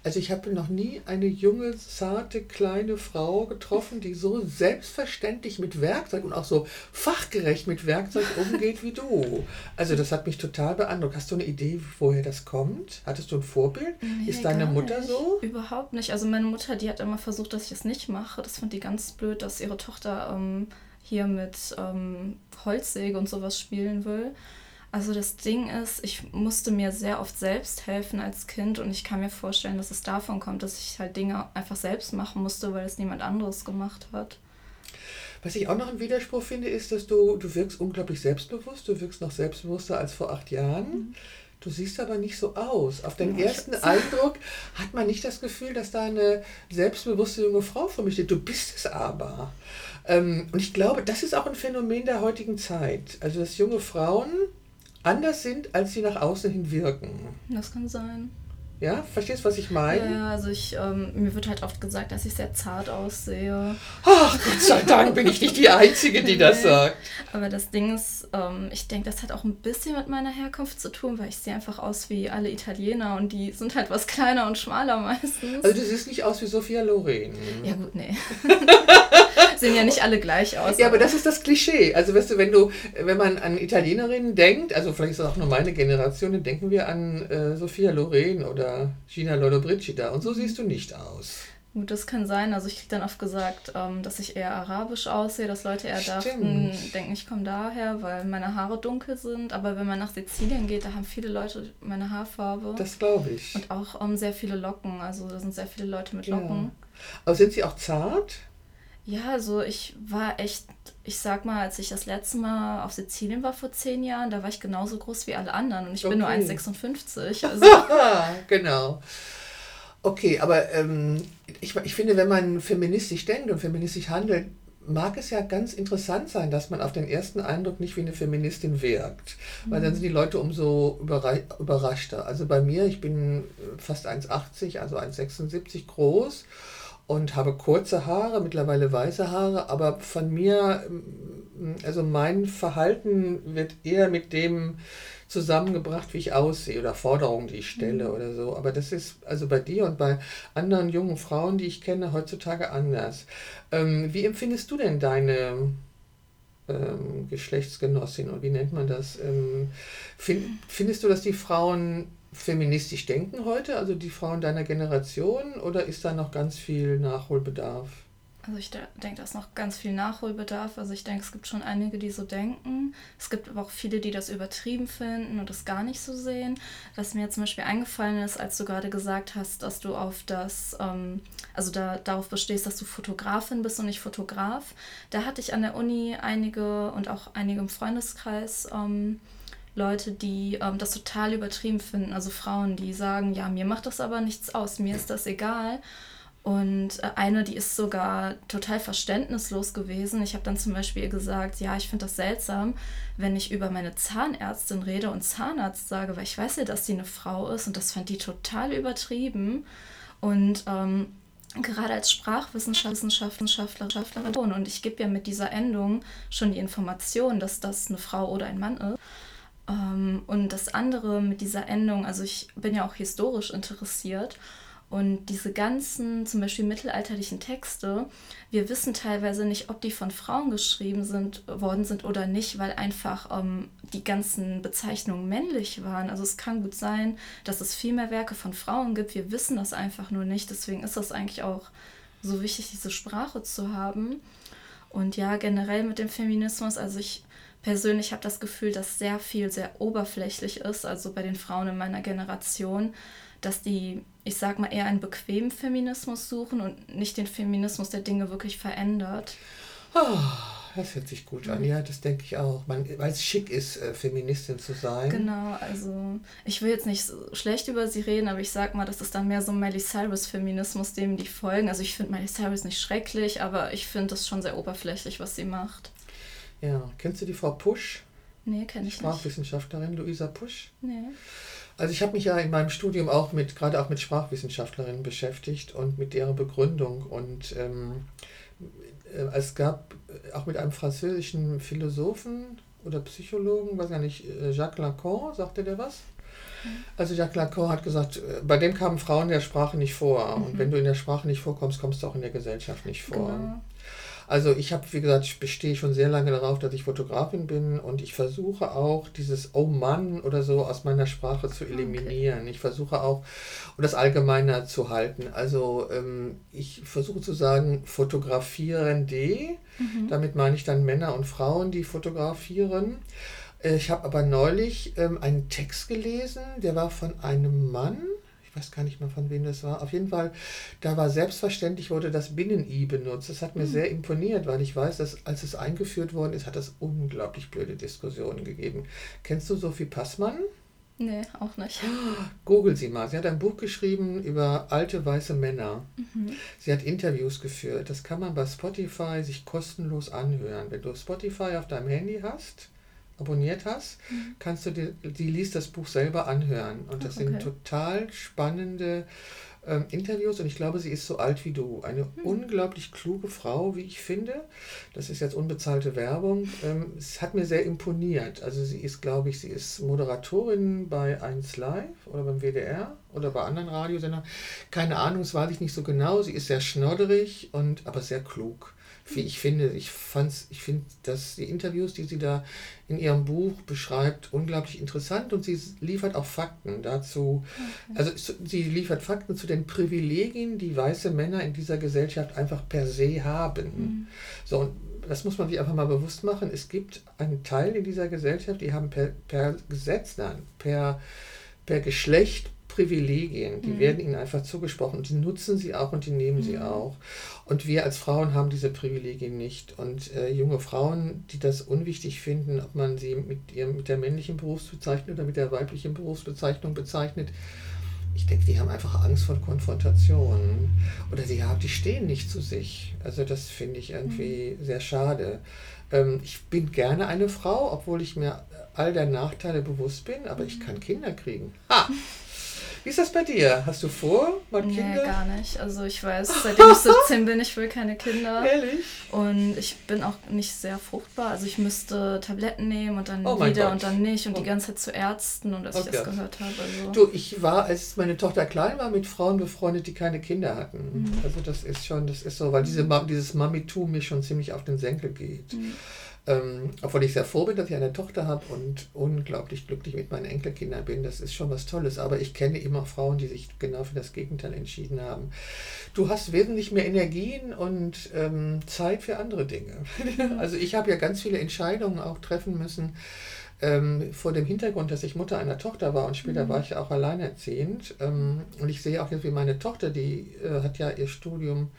Also ich habe noch nie eine junge, zarte, kleine Frau getroffen, die so selbstverständlich mit Werkzeug und auch so fachgerecht mit Werkzeug [laughs] umgeht wie du. Also das hat mich total beeindruckt. Hast du eine Idee, woher das kommt? Hattest du ein Vorbild? Nee, Ist deine Mutter nicht. so? Überhaupt nicht. Also meine Mutter, die hat immer versucht, dass ich es nicht mache. Das fand die ganz blöd, dass ihre Tochter... Ähm, hier mit ähm, Holzsäge und sowas spielen will. Also das Ding ist, ich musste mir sehr oft selbst helfen als Kind und ich kann mir vorstellen, dass es davon kommt, dass ich halt Dinge einfach selbst machen musste, weil es niemand anderes gemacht hat. Was ich auch noch einen Widerspruch finde, ist, dass du, du wirkst unglaublich selbstbewusst, du wirkst noch selbstbewusster als vor acht Jahren. Mhm. Du siehst aber nicht so aus. Auf den ja, ersten Eindruck hat man nicht das Gefühl, dass da eine selbstbewusste junge Frau vor mir steht. Du bist es aber. Ähm, und ich glaube, das ist auch ein Phänomen der heutigen Zeit. Also, dass junge Frauen anders sind, als sie nach außen hin wirken. Das kann sein. Ja, verstehst du, was ich meine? Ja, also ich, ähm, mir wird halt oft gesagt, dass ich sehr zart aussehe. Ach, Gott sei Dank bin ich nicht die Einzige, die nee. das sagt. Aber das Ding ist, ähm, ich denke, das hat auch ein bisschen mit meiner Herkunft zu tun, weil ich sehe einfach aus wie alle Italiener und die sind halt was kleiner und schmaler meistens. Also du siehst nicht aus wie Sophia Loren. Ja gut, nee. [laughs] sehen ja nicht alle gleich aus. Ja, aber das ist das Klischee. Also weißt du, wenn du, wenn man an Italienerinnen denkt, also vielleicht ist das auch nur meine Generation, dann denken wir an äh, Sophia Loren oder Gina Lollobrigida. Und so siehst du nicht aus. Gut, das kann sein. Also ich kriege dann oft gesagt, ähm, dass ich eher arabisch aussehe, dass Leute eher dachten, denken, ich komme daher, weil meine Haare dunkel sind. Aber wenn man nach Sizilien geht, da haben viele Leute meine Haarfarbe. Das glaube ich. Und auch ähm, sehr viele Locken. Also da sind sehr viele Leute mit Locken. Ja. Aber sind sie auch zart? Ja, also ich war echt, ich sag mal, als ich das letzte Mal auf Sizilien war vor zehn Jahren, da war ich genauso groß wie alle anderen und ich okay. bin nur 1,56. [laughs] Also. genau. Okay, aber ähm, ich, ich finde, wenn man feministisch denkt und feministisch handelt, mag es ja ganz interessant sein, dass man auf den ersten Eindruck nicht wie eine Feministin wirkt. Weil dann mhm. sind die Leute umso überraschter. Also bei mir, ich bin fast 1,80, also 1,76 groß und habe kurze Haare, mittlerweile weiße Haare, aber von mir, mm, also mein Verhalten wird eher mit dem zusammengebracht, wie ich aussehe oder Forderungen, die ich stelle mhm. oder so. Aber das ist also bei dir und bei anderen jungen Frauen, die ich kenne, heutzutage anders. Ähm, wie empfindest du denn deine ähm, Geschlechtsgenossin oder wie nennt man das? Ähm, find, findest du, dass die Frauen feministisch denken heute, also die Frauen deiner Generation, oder ist da noch ganz viel Nachholbedarf? Also ich denke, da ist noch ganz viel Nachholbedarf. Also ich denke, es gibt schon einige, die so denken. Es gibt aber auch viele, die das übertrieben finden und das gar nicht so sehen. Was mir zum Beispiel eingefallen ist, als du gerade gesagt hast, dass du auf das, ähm, also da, darauf bestehst, dass du Fotografin bist und nicht Fotograf. Da hatte ich an der Uni einige und auch einige im Freundeskreis ähm, Leute, die ähm, das total übertrieben finden. Also Frauen, die sagen, ja, mir macht das aber nichts aus, mir ist das egal. Und äh, eine, die ist sogar total verständnislos gewesen. Ich habe dann zum Beispiel gesagt, ja, ich finde das seltsam, wenn ich über meine Zahnärztin rede und Zahnarzt sage, weil ich weiß ja, dass sie eine Frau ist und das fand die total übertrieben. Und ähm, gerade als Sprachwissenschaftlerin und ich gebe ja mit dieser Endung schon die Information, dass das eine Frau oder ein Mann ist. Ähm, und das andere mit dieser Endung, also ich bin ja auch historisch interessiert und diese ganzen, zum Beispiel mittelalterlichen Texte, wir wissen teilweise nicht, ob die von Frauen geschrieben sind, worden sind oder nicht, weil einfach ähm, die ganzen Bezeichnungen männlich waren. Also es kann gut sein, dass es viel mehr Werke von Frauen gibt. Wir wissen das einfach nur nicht. Deswegen ist das eigentlich auch so wichtig, diese Sprache zu haben. Und ja, generell mit dem Feminismus, also ich persönlich habe das Gefühl, dass sehr viel sehr oberflächlich ist, also bei den Frauen in meiner Generation dass die, ich sag mal, eher einen bequemen Feminismus suchen und nicht den Feminismus, der Dinge wirklich verändert. Oh, das hört sich gut an. Ja, das denke ich auch. weil es schick ist, äh, Feministin zu sein. Genau, also ich will jetzt nicht so schlecht über sie reden, aber ich sag mal, das ist dann mehr so Miley Cyrus-Feminismus, dem die folgen. Also ich finde Miley Cyrus nicht schrecklich, aber ich finde das schon sehr oberflächlich, was sie macht. Ja, kennst du die Frau Pusch? Nee, kenne ich nicht. Sprachwissenschaftlerin Luisa Pusch? Nee. Also ich habe mich ja in meinem Studium auch mit, gerade auch mit Sprachwissenschaftlerinnen beschäftigt und mit deren Begründung. Und ähm, äh, es gab äh, auch mit einem französischen Philosophen oder Psychologen, weiß gar nicht, äh, Jacques Lacan, sagte der was? Mhm. Also Jacques Lacan hat gesagt, bei dem kamen Frauen in der Sprache nicht vor. Mhm. Und wenn du in der Sprache nicht vorkommst, kommst du auch in der Gesellschaft nicht vor. Genau. Also ich habe, wie gesagt, ich bestehe schon sehr lange darauf, dass ich Fotografin bin und ich versuche auch dieses Oh Mann oder so aus meiner Sprache zu eliminieren. Okay. Ich versuche auch, und das allgemeiner zu halten. Also ähm, ich versuche zu sagen, fotografierende, mhm. damit meine ich dann Männer und Frauen, die fotografieren. Äh, ich habe aber neulich ähm, einen Text gelesen, der war von einem Mann, ich weiß gar nicht mehr von wem das war. Auf jeden Fall, da war selbstverständlich, wurde das Binnen-I benutzt. Das hat mir mhm. sehr imponiert, weil ich weiß, dass als es eingeführt worden ist, hat es unglaublich blöde Diskussionen gegeben. Kennst du Sophie Passmann? Nee, auch nicht. [gasps] Google sie mal. Sie hat ein Buch geschrieben über alte weiße Männer. Mhm. Sie hat Interviews geführt. Das kann man bei Spotify sich kostenlos anhören. Wenn du Spotify auf deinem Handy hast, abonniert hast, mhm. kannst du dir, die liest das Buch selber anhören. Und das okay. sind total spannende ähm, Interviews und ich glaube, sie ist so alt wie du. Eine mhm. unglaublich kluge Frau, wie ich finde. Das ist jetzt unbezahlte Werbung. Ähm, es hat mir sehr imponiert. Also sie ist, glaube ich, sie ist Moderatorin bei 1 Live oder beim WDR oder bei anderen Radiosendern. Keine Ahnung, das weiß ich nicht so genau. Sie ist sehr schnodderig und aber sehr klug ich finde, ich fand's, ich finde, dass die Interviews, die sie da in ihrem Buch beschreibt, unglaublich interessant und sie liefert auch Fakten dazu. Okay. Also sie liefert Fakten zu den Privilegien, die weiße Männer in dieser Gesellschaft einfach per se haben. Mhm. So, und das muss man sich einfach mal bewusst machen. Es gibt einen Teil in dieser Gesellschaft, die haben per, per Gesetz, nein, per, per Geschlecht Privilegien, die mhm. werden ihnen einfach zugesprochen und die nutzen sie auch und die nehmen mhm. sie auch. Und wir als Frauen haben diese Privilegien nicht. Und äh, junge Frauen, die das unwichtig finden, ob man sie mit, ihrem, mit der männlichen Berufsbezeichnung oder mit der weiblichen Berufsbezeichnung bezeichnet, ich denke, die haben einfach Angst vor Konfrontation. Oder die, haben, die stehen nicht zu sich. Also das finde ich irgendwie mhm. sehr schade. Ähm, ich bin gerne eine Frau, obwohl ich mir all der Nachteile bewusst bin, aber ich mhm. kann Kinder kriegen. Ha! Wie ist das bei dir? Hast du vor, mal Kinder? Nee, gar nicht. Also ich weiß, seitdem ich 17 bin, ich will keine Kinder. Ehrlich? Und ich bin auch nicht sehr fruchtbar. Also ich müsste Tabletten nehmen und dann oh wieder und dann nicht und oh. die ganze Zeit zu Ärzten und dass okay. ich das gehört habe. Also. Du, ich war, als meine Tochter klein war, mit Frauen befreundet, die keine Kinder hatten. Mhm. Also das ist schon, das ist so, weil diese, dieses Mamitum mir schon ziemlich auf den Senkel geht. Mhm. Ähm, obwohl ich sehr froh bin, dass ich eine Tochter habe und unglaublich glücklich mit meinen Enkelkindern bin. Das ist schon was Tolles. Aber ich kenne immer Frauen, die sich genau für das Gegenteil entschieden haben. Du hast wesentlich mehr Energien und ähm, Zeit für andere Dinge. [laughs] also ich habe ja ganz viele Entscheidungen auch treffen müssen. Ähm, vor dem Hintergrund, dass ich Mutter einer Tochter war und später mhm. war ich ja auch alleinerziehend. Ähm, und ich sehe auch jetzt, wie meine Tochter, die äh, hat ja ihr Studium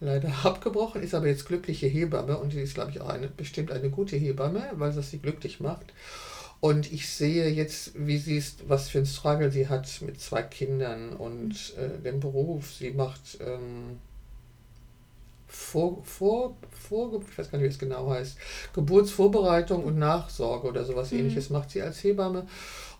leider [laughs] abgebrochen, ist aber jetzt glückliche Hebamme und die ist, glaube ich, auch eine, bestimmt eine gute Hebamme, weil das sie glücklich macht. Und ich sehe jetzt, wie sie ist, was für ein Struggle sie hat mit zwei Kindern und äh, dem Beruf. Sie macht ähm, vor, vor, vor, ich weiß gar nicht, wie es genau heißt, Geburtsvorbereitung und Nachsorge oder sowas mhm. ähnliches macht sie als Hebamme.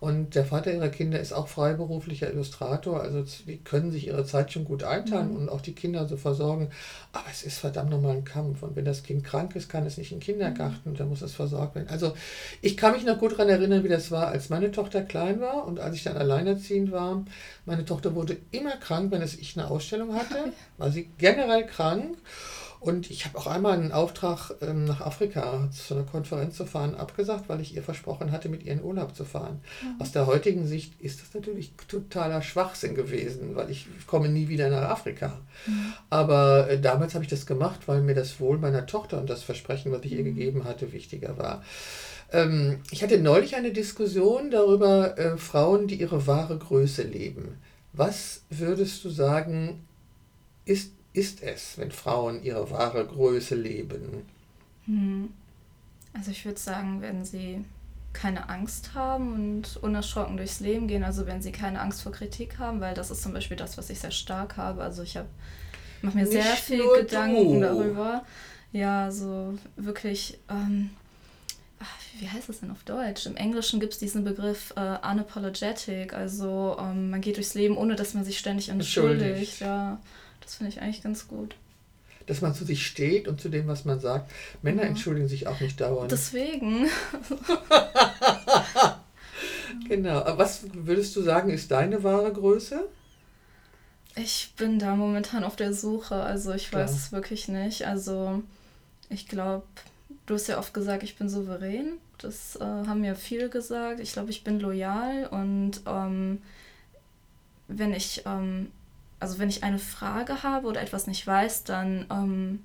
Und der Vater ihrer Kinder ist auch freiberuflicher Illustrator. Also die können sich ihre Zeit schon gut einteilen mhm. und auch die Kinder so versorgen. Aber es ist verdammt nochmal ein Kampf. Und wenn das Kind krank ist, kann es nicht in den Kindergarten und dann muss es versorgt werden. Also ich kann mich noch gut daran erinnern, wie das war, als meine Tochter klein war und als ich dann alleinerziehend war. Meine Tochter wurde immer krank, wenn es ich eine Ausstellung hatte. [laughs] War sie generell krank. Und ich habe auch einmal einen Auftrag, ähm, nach Afrika zu einer Konferenz zu fahren, abgesagt, weil ich ihr versprochen hatte, mit ihr in Urlaub zu fahren. Mhm. Aus der heutigen Sicht ist das natürlich totaler Schwachsinn gewesen, weil ich komme nie wieder nach Afrika. Mhm. Aber äh, damals habe ich das gemacht, weil mir das Wohl meiner Tochter und das Versprechen, was ich ihr mhm. gegeben hatte, wichtiger war. Ähm, ich hatte neulich eine Diskussion darüber, äh, Frauen, die ihre wahre Größe leben. Was würdest du sagen, ist ist es, wenn Frauen ihre wahre Größe leben? Hm. Also ich würde sagen, wenn sie keine Angst haben und unerschrocken durchs Leben gehen, also wenn sie keine Angst vor Kritik haben, weil das ist zum Beispiel das, was ich sehr stark habe. Also ich habe mache mir Nicht sehr viel Gedanken du. darüber. Ja, so wirklich, ähm, wie heißt das denn auf Deutsch? Im Englischen gibt es diesen Begriff äh, unapologetic, also ähm, man geht durchs Leben, ohne dass man sich ständig entschuldigt. Ja. Das finde ich eigentlich ganz gut. Dass man zu sich steht und zu dem, was man sagt. Männer ja. entschuldigen sich auch nicht dauernd. Deswegen. [laughs] genau. Aber was würdest du sagen, ist deine wahre Größe? Ich bin da momentan auf der Suche. Also ich Klar. weiß es wirklich nicht. Also ich glaube, du hast ja oft gesagt, ich bin souverän. Das äh, haben mir viele gesagt. Ich glaube, ich bin loyal und ähm, wenn ich ähm, also wenn ich eine Frage habe oder etwas nicht weiß, dann ähm,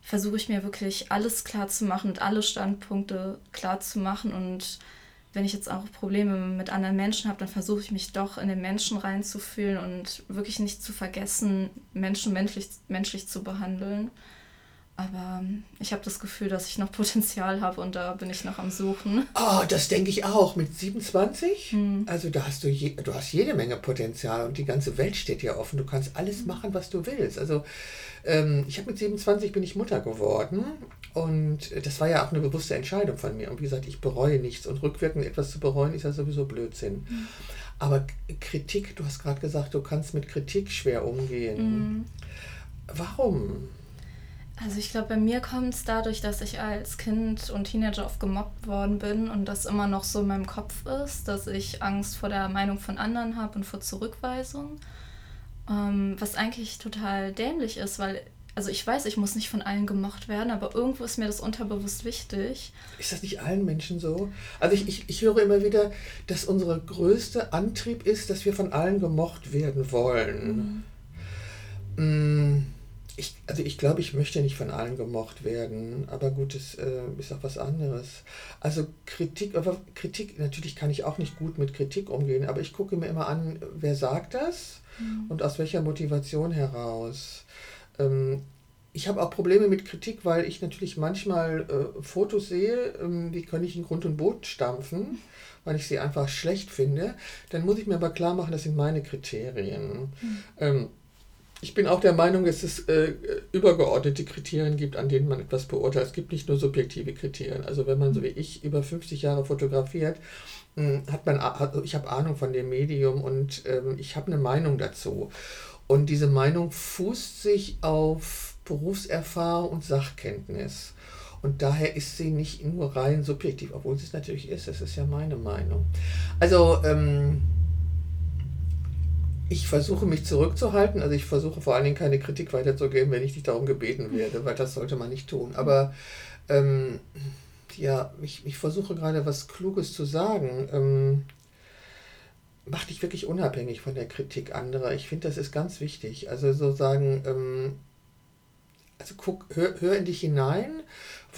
versuche ich mir wirklich alles klar zu machen und alle Standpunkte klar zu machen. Und wenn ich jetzt auch Probleme mit anderen Menschen habe, dann versuche ich mich doch in den Menschen reinzufühlen und wirklich nicht zu vergessen, Menschen menschlich, menschlich zu behandeln. Aber ähm, ich habe das Gefühl, dass ich noch Potenzial habe und da bin ich noch am Suchen. Oh, das denke ich auch. Mit 27? Hm. Also da hast du, je, du hast jede Menge Potenzial und die ganze Welt steht dir offen. Du kannst alles hm. machen, was du willst. Also ähm, ich habe mit 27 bin ich Mutter geworden und das war ja auch eine bewusste Entscheidung von mir. Und wie gesagt, ich bereue nichts und rückwirkend etwas zu bereuen ist ja sowieso Blödsinn. Hm. Aber Kritik, du hast gerade gesagt, du kannst mit Kritik schwer umgehen. Hm. Warum? Also ich glaube, bei mir kommt es dadurch, dass ich als Kind und Teenager oft gemobbt worden bin und das immer noch so in meinem Kopf ist, dass ich Angst vor der Meinung von anderen habe und vor Zurückweisung. Ähm, was eigentlich total dämlich ist, weil, also ich weiß, ich muss nicht von allen gemocht werden, aber irgendwo ist mir das unterbewusst wichtig. Ist das nicht allen Menschen so? Also ich, ich, ich höre immer wieder, dass unser größter Antrieb ist, dass wir von allen gemocht werden wollen. Mhm. Mm ich, also ich glaube, ich möchte nicht von allen gemocht werden, aber gut, es äh, ist auch was anderes. Also Kritik, aber Kritik, natürlich kann ich auch nicht gut mit Kritik umgehen, aber ich gucke mir immer an, wer sagt das mhm. und aus welcher Motivation heraus. Ähm, ich habe auch Probleme mit Kritik, weil ich natürlich manchmal äh, Fotos sehe, ähm, die kann ich in Grund und Boden stampfen, weil ich sie einfach schlecht finde. Dann muss ich mir aber klar machen, das sind meine Kriterien. Mhm. Ähm, ich bin auch der Meinung, dass es äh, übergeordnete Kriterien gibt, an denen man etwas beurteilt. Es gibt nicht nur subjektive Kriterien. Also wenn man so wie ich über 50 Jahre fotografiert, mh, hm, hat man, hat, ich habe Ahnung von dem Medium und ähm, ich habe eine Meinung dazu. Und diese Meinung fußt sich auf Berufserfahrung und Sachkenntnis. Und daher ist sie nicht nur rein subjektiv, obwohl sie es natürlich ist. Das ist ja meine Meinung. Also ähm, ich versuche mich zurückzuhalten, also ich versuche vor allen Dingen keine Kritik weiterzugeben, wenn ich nicht darum gebeten werde, weil das sollte man nicht tun. Aber ähm, Ja, ich, ich versuche gerade was Kluges zu sagen. Ähm, mach dich wirklich unabhängig von der Kritik anderer. Ich finde, das ist ganz wichtig. Also so sagen, ähm, also guck, hör, hör in dich hinein,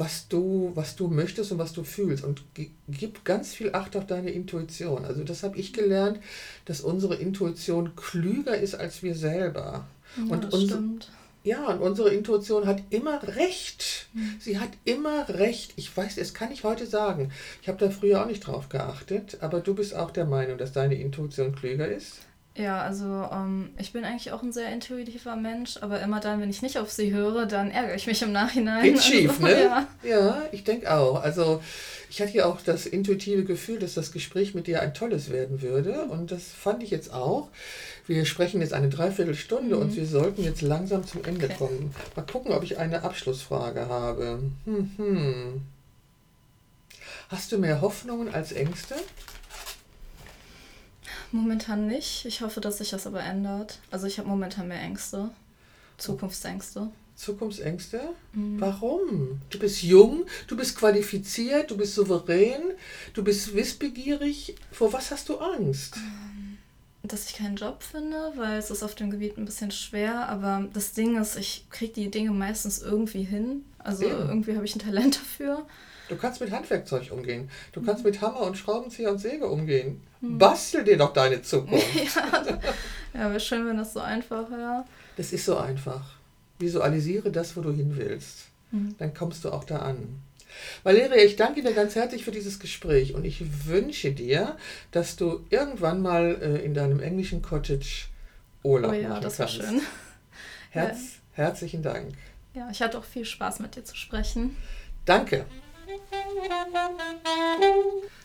was du, was du möchtest und was du fühlst und gib ganz viel Acht auf deine Intuition. Also das habe ich gelernt, dass unsere Intuition klüger ist als wir selber. Ja, und das unsere, stimmt. ja, und unsere Intuition hat immer recht. Sie hat immer recht. Ich weiß, das kann ich heute sagen. Ich habe da früher auch nicht drauf geachtet, aber du bist auch der Meinung, dass deine Intuition klüger ist? Ja, also ähm, ich bin eigentlich auch ein sehr intuitiver Mensch, aber immer dann, wenn ich nicht auf sie höre, dann ärgere ich mich im Nachhinein. Geht [laughs] schief, also, ne? Ja. Ja, ich denke auch. Also ich hatte ja auch das intuitive Gefühl, dass das Gespräch mit dir ein tolles werden würde und das fand ich jetzt auch. Wir sprechen jetzt eine Dreiviertelstunde und wir sollten jetzt langsam zum Ende Okay. kommen. Mal gucken, ob ich eine Abschlussfrage habe. Hm, hm. Hast du mehr Hoffnungen als Ängste? Momentan nicht. Ich hoffe, dass sich das aber ändert. Also ich habe momentan mehr Ängste. Zukunftsängste. Zukunftsängste? Mhm. Warum? Du bist jung, du bist qualifiziert, du bist souverän, du bist wissbegierig. Vor was hast du Angst? Dass ich keinen Job finde, weil es ist auf dem Gebiet ein bisschen schwer. Aber das Ding ist, ich kriege die Dinge meistens irgendwie hin. Also Ja. irgendwie habe ich ein Talent [laughs] dafür. Du kannst mit Handwerkzeug umgehen. Du kannst mit Hammer und Schraubenzieher und Säge umgehen. Mhm. Bastel dir doch deine Zukunft. [laughs] Ja, wäre schön, wenn das so einfach wäre. Das ist so einfach. Visualisiere das, wo du hin willst. Mhm. Dann kommst du auch da an. Valeria, ich danke dir ganz herzlich für dieses Gespräch und ich wünsche dir, dass du irgendwann mal äh, in deinem englischen Cottage Urlaub Oh ja, machen das war kannst. schön. Herz, Herzlichen Dank. Ja, ich hatte auch viel Spaß mit dir zu sprechen. Danke.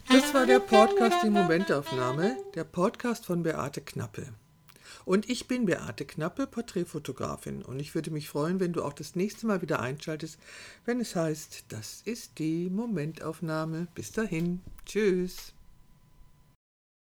Das war der Podcast Die Momentaufnahme, der Podcast von Beate Knappe. Und ich bin Beate Knappe, Porträtfotografin. Und ich würde mich freuen, wenn du auch das nächste Mal wieder einschaltest, wenn es heißt, das ist die Momentaufnahme. Bis dahin. Tschüss.